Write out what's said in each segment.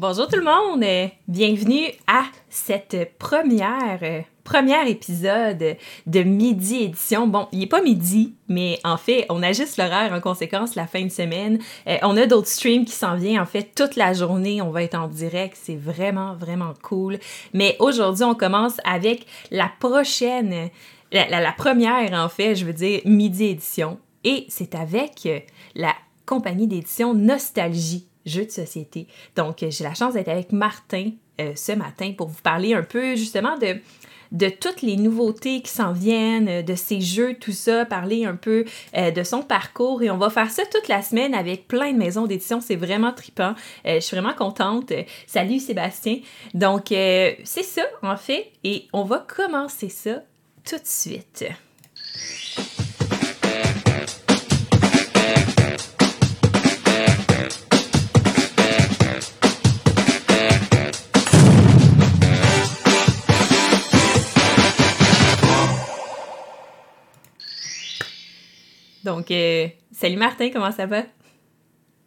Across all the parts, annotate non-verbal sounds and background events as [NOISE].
Bonjour tout le monde, bienvenue à cette première euh, premier épisode de Midi Édition. Bon, il n'est pas midi, mais en fait, on ajuste l'horaire en conséquence la fin de semaine. Euh, on a d'autres streams qui s'en viennent. En fait, toute la journée, on va être en direct. C'est vraiment, vraiment cool. Mais aujourd'hui, on commence avec la prochaine, la, la première, en fait, je veux dire, Midi Édition. Et c'est avec la compagnie d'édition Nostalgie jeux de société. Donc, j'ai la chance d'être avec Martin euh, ce matin pour vous parler un peu justement de, toutes les nouveautés qui s'en viennent, de ses jeux, tout ça, parler un peu euh, de son parcours. Et on va faire ça toute la semaine avec plein de maisons d'édition. C'est vraiment trippant. Euh, je suis vraiment contente. Salut Sébastien. Donc, c'est ça, en fait. Et on va commencer ça tout de suite. Donc, euh, salut Martin, comment ça va?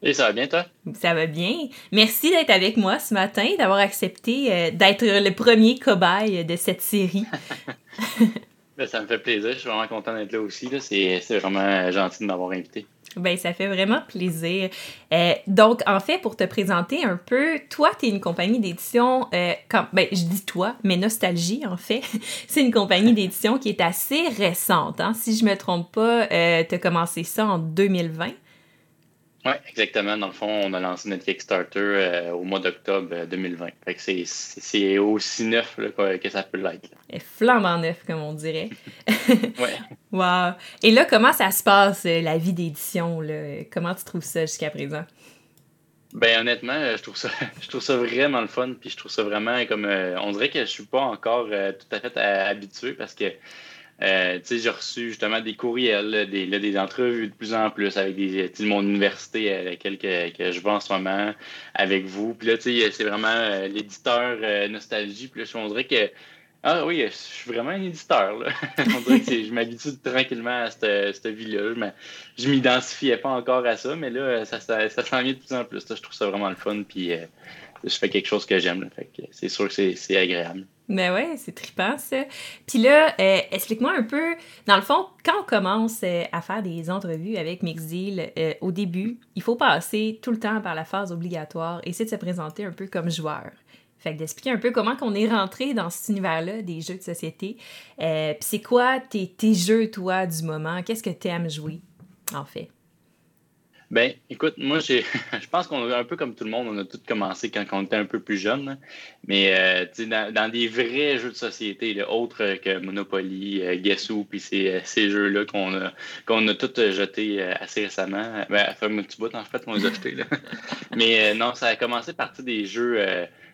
Et ça va bien, toi? Ça va bien. Merci d'être avec moi ce matin, d'avoir accepté euh, d'être le premier cobaye de cette série. [LAUGHS] Ben, ça me fait plaisir. Je suis vraiment content d'être là aussi. C'est vraiment gentil de m'avoir invité. Ben, ça fait vraiment plaisir. Euh, donc, en fait, pour te présenter un peu, toi, tu es une compagnie d'édition, euh, ben, je dis toi, mais Nostalgie, en fait, [LAUGHS] c'est une compagnie d'édition qui est assez récente. Hein? Si je me trompe pas, euh, tu as commencé ça en 2020. Oui, exactement. Dans le fond, on a lancé notre Kickstarter euh, au mois d'octobre 2020. Euh, c'est aussi neuf que ça peut l'être. Flambant neuf, comme on dirait. [LAUGHS] ouais. Wow. Et là, comment ça se passe, euh, la vie d'édition? Comment tu trouves ça jusqu'à présent? Ben honnêtement, je trouve ça [LAUGHS] je trouve ça vraiment le fun puis je trouve ça vraiment comme on dirait que je suis pas encore tout à fait habitué parce que euh, j'ai reçu justement des courriels, des, des entrevues de plus en plus avec des, mon université à laquelle que, je vais en ce moment avec vous. Puis là, c'est vraiment euh, l'éditeur euh, Nostalgie. Puis là, on dirait que ah oui, je suis vraiment un éditeur. Là. [LAUGHS] je m'habitue tranquillement à cette, vie-là. Je ne m'identifiais pas encore à ça, mais là, ça, ça, ça s'en vient de plus en plus. Je trouve ça vraiment le fun. Puis je fais quelque chose que j'aime. C'est sûr que c'est agréable. Ben ouais, c'est trippant ça. Puis là, euh, explique-moi un peu, dans le fond, quand on commence euh, à faire des entrevues avec Mixdeal, euh, au début, il faut passer tout le temps par la phase obligatoire c'est de se présenter un peu comme joueur. Fait que d'expliquer un peu comment qu'on est rentré dans cet univers-là des jeux de société. Puis c'est quoi tes, tes jeux, toi, du moment? Qu'est-ce que tu aimes jouer, en fait? Ben, écoute, moi, j'ai, [LAUGHS] je pense qu'on a un peu comme tout le monde, on a tout commencé quand on était un peu plus jeune. Mais euh, dans, dans, des vrais jeux de société, autres que Monopoly, euh, Guess Who, puis ces, euh, ces jeux-là qu'on a, qu'on a tous jetés assez récemment. Ben, à faire un petit bout, en fait, on les a jetés. Là. [LAUGHS] mais non, ça a commencé par des jeux.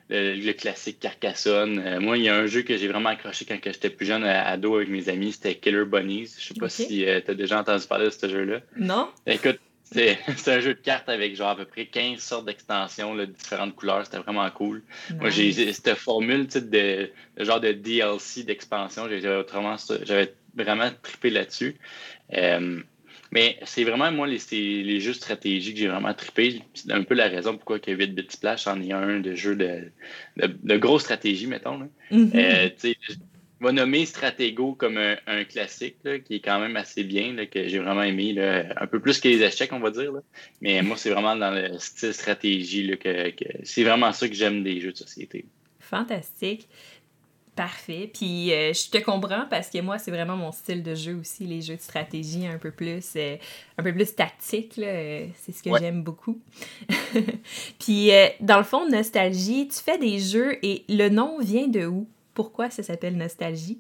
Le, classique Carcassonne. moi, il y a un jeu que j'ai vraiment accroché quand j'étais plus jeune, ado avec mes amis, c'était Killer Bunnies. Je sais pas si tu as déjà entendu parler de ce jeu-là. Non. Écoute, [LAUGHS] c'est un jeu de cartes avec genre à peu près 15 sortes d'extensions de différentes couleurs. C'était vraiment cool. Moi, j'ai cette formule de, de, genre de DLC d'expansion. J'avais vraiment trippé là-dessus. Euh, mais c'est vraiment, moi, les, les jeux stratégiques que j'ai vraiment trippé. C'est un peu la raison pourquoi que 8 Bit Splash en est un de jeux de, de, de grosse stratégie, mettons. Mm-hmm. Euh, va nommer Stratego comme un, classique qui est quand même assez bien, que j'ai vraiment aimé. un peu plus que les échecs, on va dire. Mais moi, c'est vraiment dans le style stratégie que, c'est vraiment ça que j'aime des jeux de société. Fantastique. Parfait. Puis euh, je te comprends parce que moi, c'est vraiment mon style de jeu aussi, les jeux de stratégie un peu plus, euh, un peu plus tactique. C'est ce que j'aime beaucoup. [LAUGHS] Puis euh, dans le fond, Nostalgie, tu fais des jeux et le nom vient de où? Pourquoi ça s'appelle Nostalgie?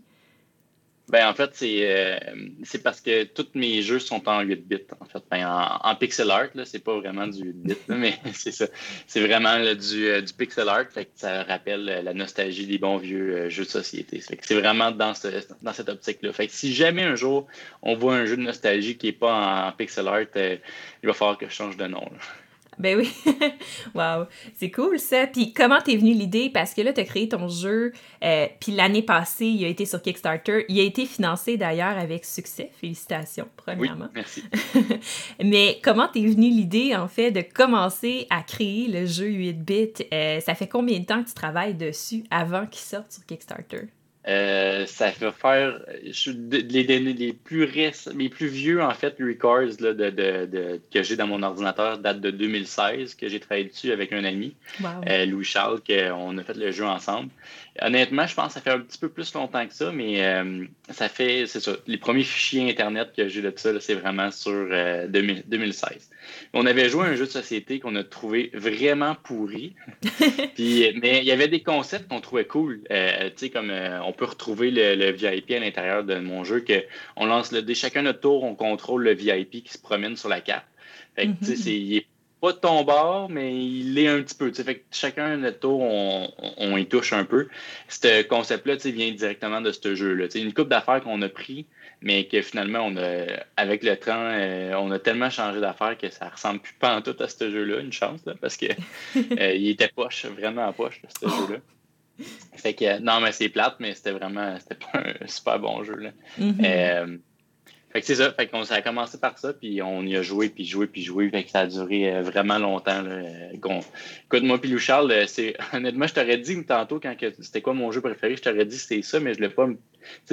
Ben, en fait, c'est c'est parce que tous mes jeux sont en 8 bits, en fait. Ben, en, pixel art, là, c'est pas vraiment du 8 bits, [LAUGHS] mais c'est ça. C'est vraiment du, du, pixel art, fait que ça rappelle la nostalgie des bons vieux jeux de société. c'est vraiment dans, dans cette optique-là. Fait que si jamais un jour on voit un jeu de nostalgie qui est pas en, pixel art, il va falloir que je change de nom. Ben oui. [LAUGHS] wow. C'est cool ça. Puis comment t'es venue l'idée? Parce que là, t'as créé ton jeu, euh, puis l'année passée, il a été sur Kickstarter. Il a été financé d'ailleurs avec succès. Félicitations, premièrement. Oui, merci. [LAUGHS] Mais comment t'es venue l'idée, en fait, de commencer à créer le jeu 8 bits? Euh, ça fait combien de temps que tu travailles dessus avant qu'il sorte sur Kickstarter? Euh, ça fait faire les, les, plus récents, les plus vieux en fait records là, de, de, que j'ai dans mon ordinateur datent de 2016 que j'ai travaillé dessus avec un ami, euh, Louis Charles, qu'on a fait le jeu ensemble. Honnêtement, je pense que ça fait un petit peu plus longtemps que ça, mais euh, ça fait, c'est ça, les premiers fichiers Internet que j'ai de ça, c'est vraiment sur 2016. On avait joué à un jeu de société qu'on a trouvé vraiment pourri, [LAUGHS] Puis, mais il y avait des concepts qu'on trouvait cool, tu sais, comme on peut retrouver le, VIP à l'intérieur de mon jeu, que on lance le dé, chacun notre tour, on contrôle le VIP qui se promène sur la carte. Fait que, mm il n'est pas de ton bord, mais il est un petit peu. Fait que chacun notre tour, on, y touche un peu. Ce concept-là vient directement de ce jeu-là. Une coupe d'affaires qu'on a pris, mais que finalement, on a, avec le temps, euh, on a tellement changé d'affaires que ça ressemble plus pas en tout à ce jeu-là, une chance, parce qu'il [LAUGHS] euh, il était poche, vraiment en poche, ce jeu-là. Fait que, non, mais c'est plate, mais c'était vraiment, c'était pas un super bon jeu. Là. Mm-hmm. Euh, c'est ça. Fait qu'on ça a commencé par ça, puis on y a joué, puis joué, puis joué. Fait que ça a duré euh, vraiment longtemps. Là. Écoute, moi, puis Lou Charles, euh, c'est [LAUGHS] honnêtement, je t'aurais dit tantôt quand c'était quoi mon jeu préféré, je t'aurais dit c'était ça, mais je ne l'ai pas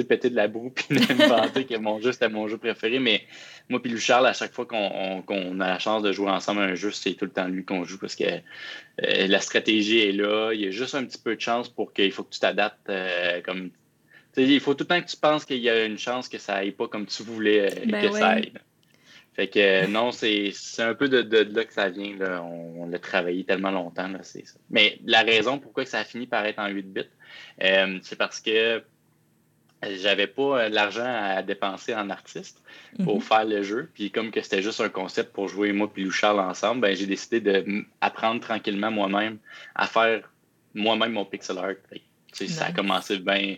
péter de la boue [LAUGHS] puis m'inventer que mon jeu c'était mon jeu préféré. Mais moi puis Charles, à chaque fois qu'on a la chance de jouer ensemble à un jeu, c'est tout le temps lui qu'on joue parce que euh, la stratégie est là. Il y a juste un petit peu de chance pour qu'il faut que tu t'adaptes euh, comme. Il faut tout le temps que tu penses qu'il y a une chance que ça aille pas comme tu voulais euh, ben que ça aille. Fait que non, c'est un peu de, là que ça vient. Là. On, l'a travaillé tellement longtemps. Ça. Mais la raison pourquoi ça a fini par être en 8 bits, c'est parce que j'avais pas euh, l'argent à dépenser en artiste pour mhm. faire le jeu. Puis comme que c'était juste un concept pour jouer moi et Lou Charles ensemble, ben, j'ai décidé d'apprendre tranquillement moi-même à faire moi-même mon pixel art. Ça a commencé bien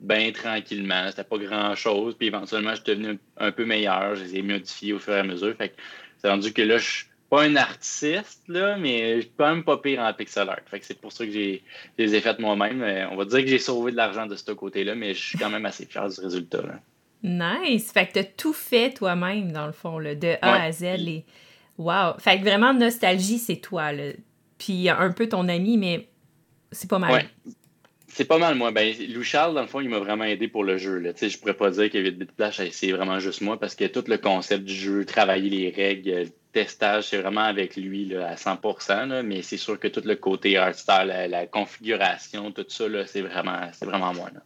ben tranquillement. C'était pas grand-chose. Puis éventuellement, je suis devenu un, peu meilleur. Je les ai modifiés au fur et à mesure. Fait c'est rendu que là, je pas un artiste, là, mais je suis quand même pas pire en pixel art. Fait que c'est pour ça que j'ai les ai faites moi-même. On va dire que j'ai sauvé de l'argent de ce côté-là, mais je suis quand même assez fier du résultat. Nice! Fait que t'as tout fait toi-même, dans le fond, là, de A à Z. Les... Wow! Fait que vraiment, nostalgie, c'est toi. Là. Puis un peu ton ami, mais c'est pas mal. Ouais. C'est pas mal, moi. Ben, Lou Charles, dans le fond, il m'a vraiment aidé pour le jeu. Là. Je pourrais pas dire de Bitplash, c'est vraiment juste moi parce que tout le concept du jeu, travailler les règles, testage, c'est vraiment avec lui là, à 100%, mais c'est sûr que tout le côté art la, configuration, tout ça, c'est vraiment, vraiment moi. Là.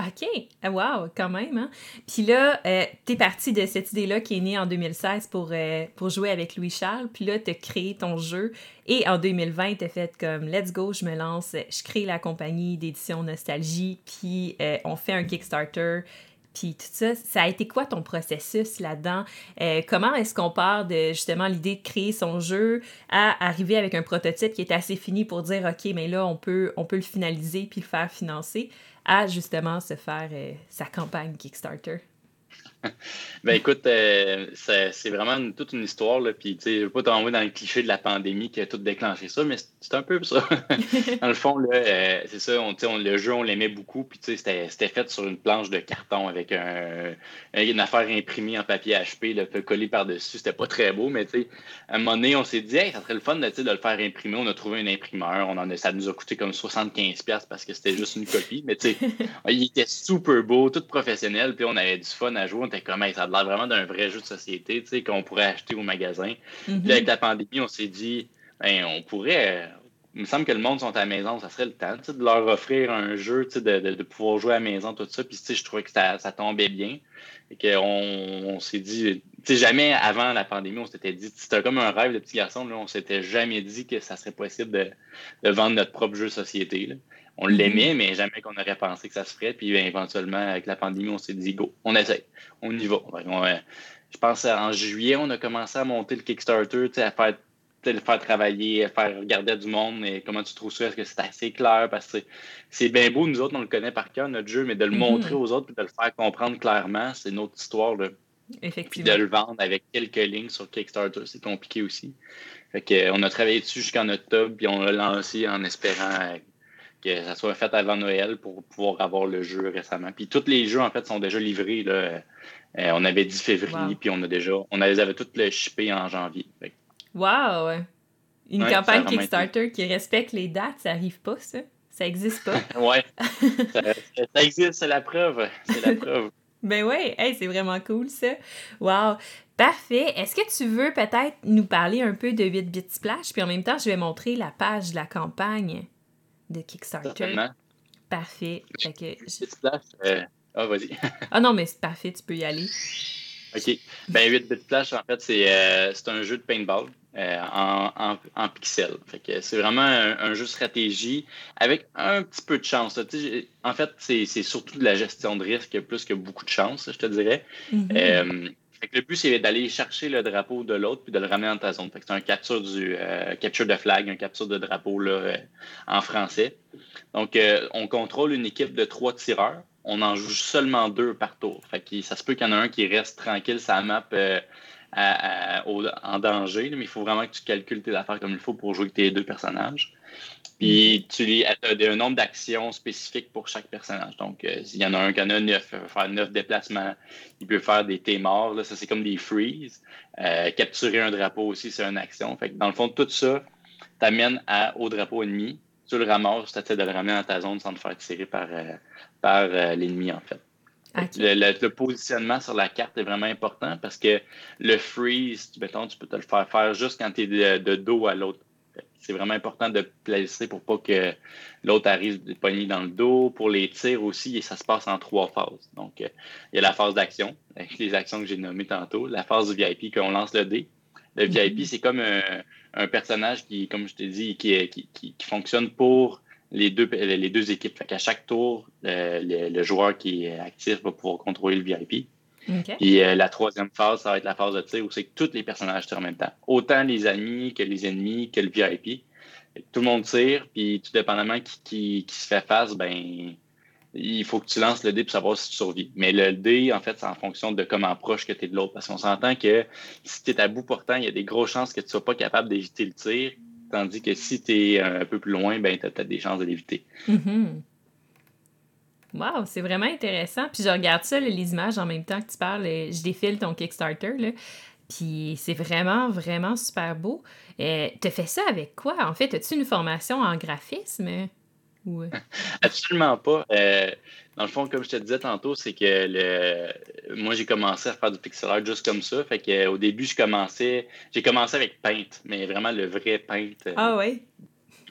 OK. Ah, wow, quand même. Hein? Puis là, euh, tu parti de cette idée-là qui est née en 2016 pour, euh, pour jouer avec Louis-Charles. Puis là, tu as créé ton jeu. Et en 2020, tu as fait comme Let's go, je me lance, je crée la compagnie d'édition Nostalgie. Puis euh, on fait un Kickstarter puis tout ça, ça a été quoi ton processus là-dedans? Euh, comment est-ce qu'on part de justement l'idée de créer son jeu à arriver avec un prototype qui est assez fini pour dire OK, mais là, on peut, on peut le finaliser puis le faire financer, à justement se faire euh, sa campagne Kickstarter? [LAUGHS] ben écoute, euh, c'est vraiment toute une histoire. Là, puis, je ne veux pas t'envoyer dans le cliché de la pandémie qui a tout déclenché ça, mais c'est un peu ça. [LAUGHS] [LAUGHS] dans le fond, euh, c'est ça, on, le jeu, on l'aimait beaucoup. Puis c'était fait sur une planche de carton avec un, une affaire imprimée en papier HP, là, collé par-dessus. C'était pas très beau, mais à un moment donné, on s'est dit, ça serait le fun de, le faire imprimer. On a trouvé un imprimeur. On en a, ça nous a coûté comme 75$ parce que c'était juste une copie. Mais il était super beau, tout professionnel. Puis on avait du fun à jouer comme, ça a l'air vraiment d'un vrai jeu de société, tu sais, qu'on pourrait acheter au magasin. Puis avec la pandémie, on s'est dit, ben, on pourrait. Il me semble que le monde sont à la maison, ça serait le temps de leur offrir un jeu, de, de, de, pouvoir jouer à la maison, tout ça. Puis je trouvais que ça, ça tombait bien. Et qu'on on, s'est dit, tu sais, jamais avant la pandémie, on s'était dit, c'était comme un rêve de petit garçon, là, on s'était jamais dit que ça serait possible de, de vendre notre propre jeu de société. Là on l'aimait, mais jamais qu'on aurait pensé que ça se ferait. Puis éventuellement, avec la pandémie, on s'est dit, go, on essaie, on y va. Euh, je pense en juillet, on a commencé à monter le Kickstarter, à faire le faire travailler, à faire regarder du monde, mais comment tu trouves ça? Est-ce que c'est assez clair? Parce que c'est bien beau, nous autres, on le connaît par cœur, notre jeu, mais de le mhm. montrer aux autres et de le faire comprendre clairement, c'est une autre histoire. Là. Effectivement. Puis de le vendre avec quelques lignes sur Kickstarter, c'est compliqué aussi. Fait que, on a travaillé dessus jusqu'en octobre, puis on l'a lancé en espérant que ça soit fait avant Noël pour pouvoir avoir le jeu récemment. Puis tous les jeux, en fait, sont déjà livrés. Là. Euh, on avait dit février, puis on a déjà, on les avait tous les shippés en janvier. Wow! Une campagne Kickstarter qui respecte les dates, ça arrive pas, ça? Ça existe pas? [LAUGHS] ouais. ça, ça, existe, c'est la preuve. C'est la preuve. [LAUGHS] ben ouais, hey, c'est vraiment cool, ça. Wow! Parfait. Est-ce que tu veux peut-être nous parler un peu de 8 bits splash, puis en même temps, je vais montrer la page de la campagne de Kickstarter. Certainement. Parfait. Fait que, Splash, euh, ah, vas-y. [LAUGHS] ah non, mais c'est parfait, tu peux y aller. OK. Ben, 8 Bit Splash, en fait, c'est euh, un jeu de paintball euh, en, en, en, pixels. Fait que c'est vraiment un, jeu de stratégie avec un petit peu de chance. En fait, c'est surtout de la gestion de risque plus que beaucoup de chance, je te dirais. Mm-hmm. Le but, c'est d'aller chercher le drapeau de l'autre puis de le ramener dans ta zone. C'est un capture du euh, capture de flag, un capture de drapeau là, euh, en français. Donc, euh, on contrôle une équipe de trois tireurs. On en joue seulement deux par tour. Ça se peut qu'il y en a un qui reste tranquille sa map en danger, mais il faut vraiment que tu calcules tes affaires comme il faut pour jouer avec tes deux personnages. Puis tu as un nombre d'actions spécifiques pour chaque personnage. Donc, euh, s'il y en a un qui en a neuf, il peut faire neuf déplacements. Il peut faire des T morts. Là, ça, c'est comme des freeze. Euh, capturer un drapeau aussi, c'est une action. Fait que dans le fond, tout ça t'amène au drapeau ennemi. Tu le ramasses, tu essaies de le ramener dans ta zone sans te faire tirer par, euh, par l'ennemi, en fait. Le, positionnement sur la carte est vraiment important parce que le freeze, mettons, tu peux te le faire faire juste quand tu es de dos à l'autre c'est vraiment important de placer pour pas que l'autre arrive des poignées dans le dos. Pour les tirs aussi, et ça se passe en trois phases. Donc, euh, il y a la phase d'action, avec les actions que j'ai nommées tantôt, la phase du VIP qu'on lance le dé. Le mhm. VIP, c'est comme un, personnage qui, comme je t'ai dit, qui, qui, fonctionne pour les deux, les deux équipes. Fait qu'à chaque tour, le, joueur qui est actif va pouvoir contrôler le VIP. Et euh, la troisième phase, ça va être la phase de tir où c'est que tous les personnages tirent en même temps. Autant les amis que les ennemis que le VIP. tout le monde tire, puis tout dépendamment qui, qui, se fait face, ben il faut que tu lances le dé pour savoir si tu survis. Mais le dé, en fait, c'est en fonction de comment proche que tu es de l'autre. Parce qu'on s'entend que si tu es à bout portant, il y a des grosses chances que tu ne sois pas capable d'éviter le tir. Tandis que si tu es un peu plus loin, ben, tu as peut-être des chances de l'éviter. Mm-hmm. Wow, c'est vraiment intéressant. Puis je regarde ça, les images en même temps que tu parles. Euh, je défile ton Kickstarter. Là. Puis c'est vraiment, vraiment super beau. Euh, tu fait ça avec quoi? En fait, as-tu une formation en graphisme? Ou... Euh? [LAUGHS] Absolument pas. dans le fond, comme je te disais tantôt, c'est que le... moi, j'ai commencé à faire du pixel art juste comme ça. Fait que, au début, je commençais... J'ai commencé avec Paint, mais vraiment le vrai Paint. Ah oui?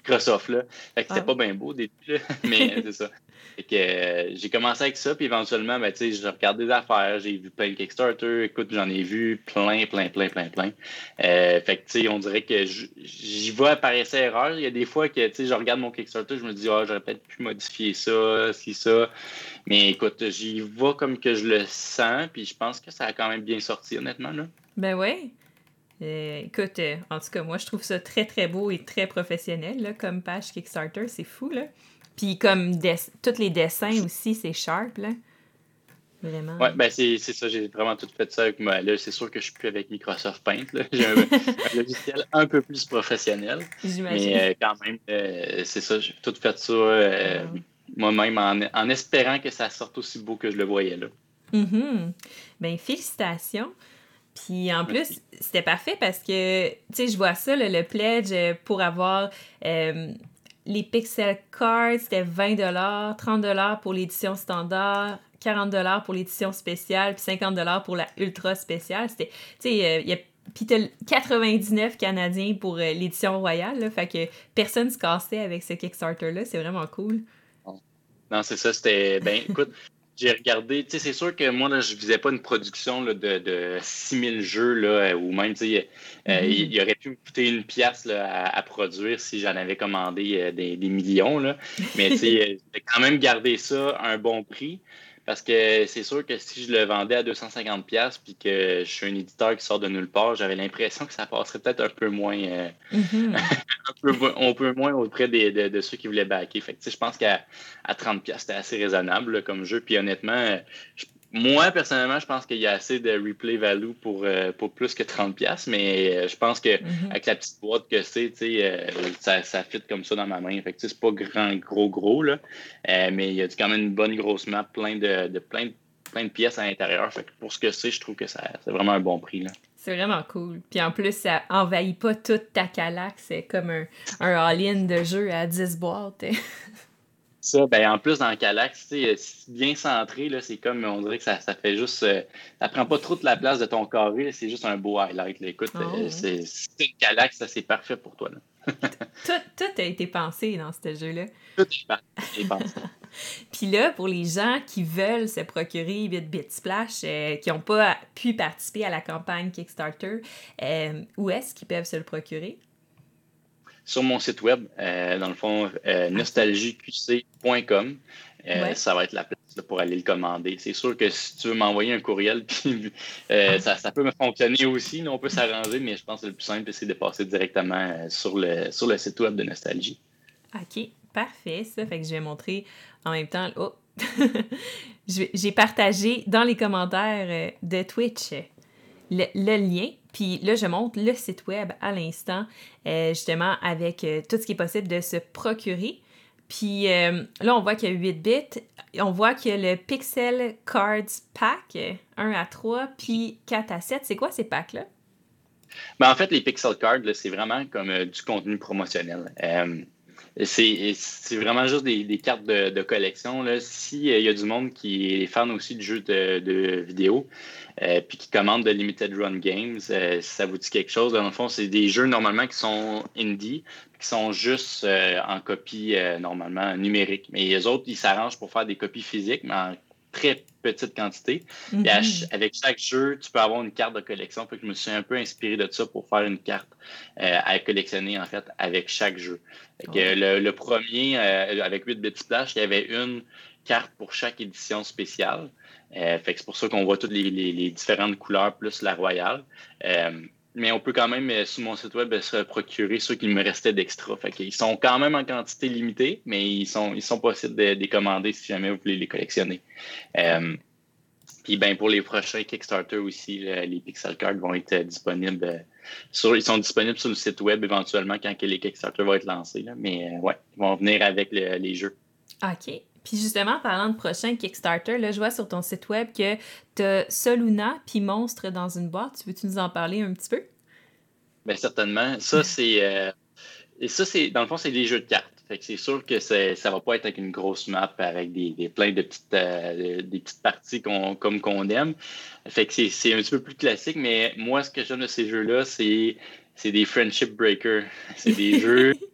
Microsoft, là. Fait que c'était ah. pas bien beau au début, [LAUGHS] mais c'est ça. Fait que euh, j'ai commencé avec ça, puis éventuellement, ben, tu je regarde des affaires, j'ai vu plein de Kickstarter, écoute, j'en ai vu plein, plein, plein, plein, plein. Euh, fait que, tu sais, on dirait que j'y par essai erreur. Il y a des fois que, tu sais, je regarde mon Kickstarter, je me dis, ah, j'aurais peut-être pu modifier ça, si ça. Mais écoute, j'y vais comme que je le sens, puis je pense que ça a quand même bien sorti, honnêtement, là. Ben ouais. Euh, écoute, en tout cas, moi, je trouve ça très, très beau et très professionnel, là, comme page Kickstarter. C'est fou, là. Puis comme tous les dessins aussi, c'est sharp, là. Vraiment. Ouais, ben c'est ça, j'ai vraiment tout fait ça avec moi. Là, c'est sûr que je suis plus avec Microsoft Paint. [LAUGHS] J'ai un, logiciel un peu plus professionnel. J'imagine. Mais euh, quand même, euh, c'est ça, j'ai tout fait ça euh, moi-même en, espérant que ça sorte aussi beau que je le voyais là. Mm Ben, félicitations. Puis en plus, c'était parfait parce que, tu sais, je vois ça, le pledge pour avoir les Pixel Cards, c'était 20 30 pour l'édition standard, 40 pour l'édition spéciale, puis 50 pour la ultra spéciale. C'était, tu sais, euh, il y a puis 99 Canadiens pour euh, l'édition royale, là, fait que personne se cassait avec ce Kickstarter-là. C'est vraiment cool. Non, c'est ça. C'était. Ben, écoute, j'ai regardé, tu sais, c'est sûr que moi, là, je visais pas une production là, de, de 6000 jeux, là, ou même, tu sais, euh, mm-hmm. il, aurait pu me coûter une pièce à, produire si j'en avais commandé euh, des, des, millions, là. Mais, tu sais, [LAUGHS] j'ai quand même gardé ça à un bon prix. Parce que c'est sûr que si je le vendais à 250$ puis que je suis un éditeur qui sort de nulle part, j'avais l'impression que ça passerait peut-être un peu moins euh, mm-hmm. [LAUGHS] un, peu, moins auprès des, de, ceux qui voulaient backer. Fait que, je pense qu'à à 30$, c'était assez raisonnable comme jeu. Puis honnêtement, moi, personnellement, je pense qu'il y a assez de replay value pour, euh, pour plus que 30$, mais euh, je pense que mhm. avec la petite boîte que c'est, euh, ça, ça fit comme ça dans ma main. Fait c'est pas grand, gros, gros, là. mais il y a quand même une bonne grosse map, plein de, de plein, plein de pièces à l'intérieur. Fait que pour ce que c'est, je trouve que c'est vraiment un bon prix. Là. C'est vraiment cool. Puis en plus, ça envahit pas toute ta calax. C'est comme un, un all-in de jeu à 10 boîtes. [LAUGHS] ça, ben, en plus, dans Calax, bien centré, c'est comme, on dirait que ça, ça fait juste. Euh, ça prend pas trop de la place de ton carré, c'est juste un beau highlight. Écoute, oh, euh, c'est une Calax, c'est parfait pour toi. [LAUGHS] tout, a été pensé dans ce jeu-là. Tout est pensé. [LAUGHS] Puis là, pour les gens qui veulent se procurer 8-Bit Splash, euh, qui n'ont pas pu participer à la campagne Kickstarter, où est-ce qu'ils peuvent se le procurer? Sur mon site web, euh, dans le fond, euh, nostalgieqc.com. Euh, ça va être la place pour aller le commander. C'est sûr que si tu veux m'envoyer un courriel, [LAUGHS] puis, ça, ça, peut me fonctionner aussi. on peut s'arranger, mais je pense que le plus simple, c'est de passer directement sur le, sur le site web de Nostalgie. OK, parfait. Ça fait que je vais montrer en même temps. Oh! [LAUGHS] J'ai partagé dans les commentaires de Twitch le, lien. Puis là, je montre le site web à l'instant, euh, justement, avec euh, tout ce qui est possible de se procurer. Puis euh, là, on voit qu'il y a 8 bits. On voit qu'il y a le Pixel Cards Pack, 1 à 3, puis 4 à 7. C'est quoi ces packs-là? Ben, en fait, les Pixel Cards, c'est vraiment comme du contenu promotionnel. C'est vraiment juste des, cartes de, collection. S'il y a du monde qui est fan aussi du jeu de, de vidéo, euh, puis qui commande de Limited Run Games. Euh, ça vous dit quelque chose, dans le fond, c'est des jeux normalement qui sont indie, qui sont juste euh, en copie normalement numérique. Mais les autres, ils s'arrangent pour faire des copies physiques, mais en très petite quantité. Mm-hmm. avec chaque jeu, tu peux avoir une carte de collection. Fait que je me suis un peu inspiré de ça pour faire une carte à collectionner en fait avec chaque jeu. le, premier, avec 8 bits splash, il y avait une carte pour chaque édition spéciale. Euh, c'est pour ça qu'on voit toutes les, différentes couleurs plus la royale. Euh, mais on peut quand même, euh, sur mon site web, se procurer ceux qui me restaient d'extra. Qu'ils sont quand même en quantité limitée, mais ils sont, ils sont possibles de les commander si jamais vous voulez les collectionner. puis ben, pour les prochains Kickstarter aussi, les Pixel Cards vont être disponibles. Sur, ils sont disponibles sur le site web éventuellement quand les Kickstarter vont être lancés. Mais ouais, ils vont venir avec les jeux. OK. Puis justement, parlant de prochain Kickstarter, là, je vois sur ton site web que tu as Soluna puis Monstre dans une boîte. Tu veux-tu nous en parler un petit peu? Bien, certainement. Ça, [LAUGHS] c'est. Euh, et ça, c'est. Dans le fond, c'est des jeux de cartes. Fait que c'est sûr que ça va pas être avec une grosse map avec des, des plein de petites, euh, des petites parties comme qu'on aime. Fait que c'est un petit peu plus classique, mais moi, ce que j'aime de ces jeux-là, c'est des friendship breakers. [LAUGHS] C'est des jeux [LAUGHS]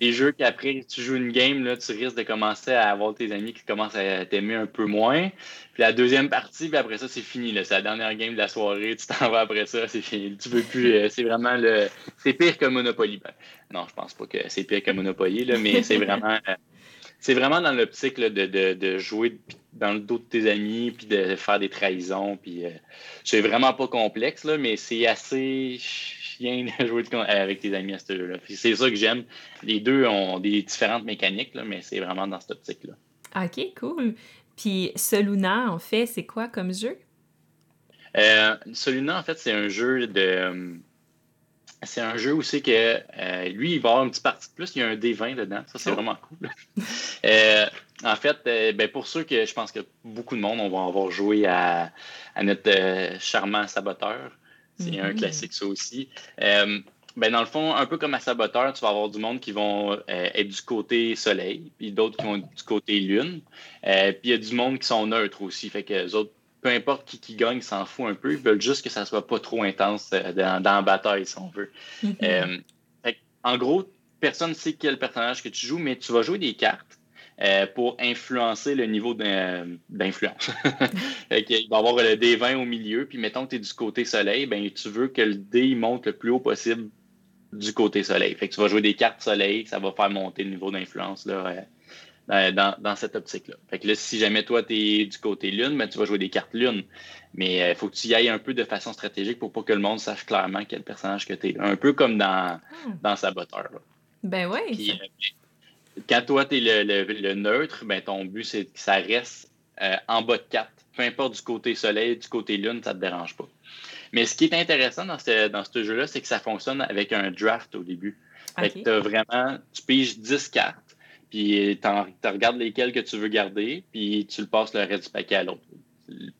des jeux qu'après tu joues une game, là, tu risques de commencer à avoir tes amis qui commencent à t'aimer un peu moins. Puis la deuxième partie, puis après ça, c'est fini. C'est la dernière game de la soirée, tu t'en vas après ça, c'est fini. Tu veux plus. Euh, c'est vraiment le. C'est pire que Monopoly. Ben, non, je pense pas que c'est pire que Monopoly, là, mais c'est vraiment. Euh, c'est vraiment dans l'optique de, de, de, jouer dans le dos de tes amis, puis de faire des trahisons. Euh, c'est vraiment pas complexe, là, mais c'est assez de [LAUGHS] jouer avec tes amis à ce jeu-là. C'est ça que j'aime. Les deux ont des différentes mécaniques, là, mais c'est vraiment dans cette optique-là. OK, cool. Puis Soluna, en fait, c'est quoi comme jeu? Euh, Soluna, en fait, c'est un jeu de. C'est un jeu où c'est que euh, lui, il va avoir une petite partie de plus. Il y a un D20 dedans. Ça, c'est oh. vraiment cool. [LAUGHS] Euh, en fait, euh, ben, pour ceux que je pense que beaucoup de monde, on va avoir joué à, à notre charmant saboteur. C'est un mm-hmm. classique, ça aussi. Euh, ben dans le fond, un peu comme à Saboteur, tu vas avoir du monde qui vont euh, être du côté soleil, puis d'autres qui vont être du côté lune. Euh, puis il y a du monde qui sont neutres aussi. Fait que les autres, peu importe qui, qui gagne, s'en fout un peu. Ils veulent juste que ça soit pas trop intense dans, la bataille, si on veut. Mm-hmm. en gros, personne ne sait quel personnage que tu joues, mais tu vas jouer des cartes. Euh, pour influencer le niveau d'influence. [LAUGHS] il va y avoir le D20 au milieu, puis mettons que tu es du côté soleil, ben, tu veux que le D monte le plus haut possible du côté soleil. Fait que tu vas jouer des cartes soleil, ça va faire monter le niveau d'influence là, euh, dans, dans, cette optique-là. Fait que là, si jamais toi, tu es du côté lune, ben, tu vas jouer des cartes lune. Mais il euh, faut que tu y ailles un peu de façon stratégique pour pas que le monde sache clairement quel personnage que tu es. Un peu comme dans, hmm. dans Saboteur. Ben oui quand toi, tu es le, neutre, ben, ton but, c'est que ça reste euh, en bas de 4. peu importe du côté soleil, du côté lune, ça ne te dérange pas. Mais ce qui est intéressant dans ce, dans ce jeu-là, c'est que ça fonctionne avec un draft au début. tu vraiment, tu piges 10 cartes, puis tu regardes lesquelles que tu veux garder, puis tu le passes le reste du paquet à l'autre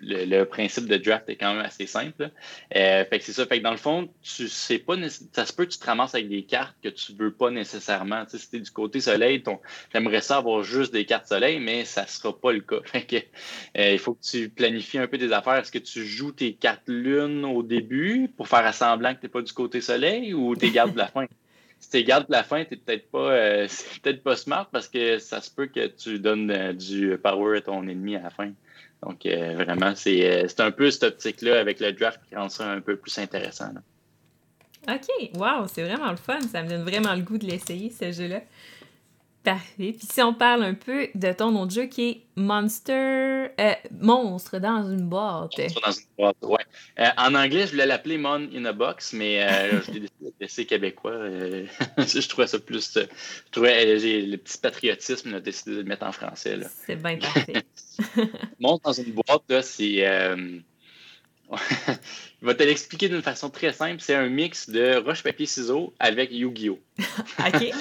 le, principe de draft est quand même assez simple. Euh, fait que c'est ça. Fait que dans le fond, tu sais pas, ça se peut que tu te ramasses avec des cartes que tu veux pas nécessairement. Tu sais, si du côté soleil, tu aimerais ça avoir juste des cartes soleil, mais ça sera pas le cas. [LAUGHS] Fait que, euh, il faut que tu planifies un peu tes affaires. Est-ce que tu joues tes cartes lune au début pour faire semblant que tu n'es pas du côté soleil ou tu gardes de la fin? [LAUGHS] si tu gardes de la fin, tu peut-être pas, euh, [LAUGHS] peut-être pas smart parce que ça se peut que tu donnes du power à ton ennemi à la fin. Donc, euh, vraiment, euh, c'est un peu cette optique-là avec le draft qui rend ça un peu plus intéressant. OK, wow, c'est vraiment le fun. Ça me donne vraiment le goût de l'essayer, ce jeu-là. Parfait. Puis si on parle un peu de ton autre jeu qui est Monster. Euh, monstre dans une boîte. Monstre dans une boîte, ouais. Euh, en anglais, je voulais l'appeler Mon in a Box, mais euh, [LAUGHS] je l'ai décidé de laisser québécois. [LAUGHS] je trouvais ça plus. je trouvais j'ai le petit patriotisme, a décidé de le mettre en français. C'est bien [LAUGHS] parfait. Monstre dans une boîte, là, c'est. Je vais te l'expliquer d'une façon très simple. C'est un mix de roche-papier-ciseaux avec Yu-Gi-Oh! OK.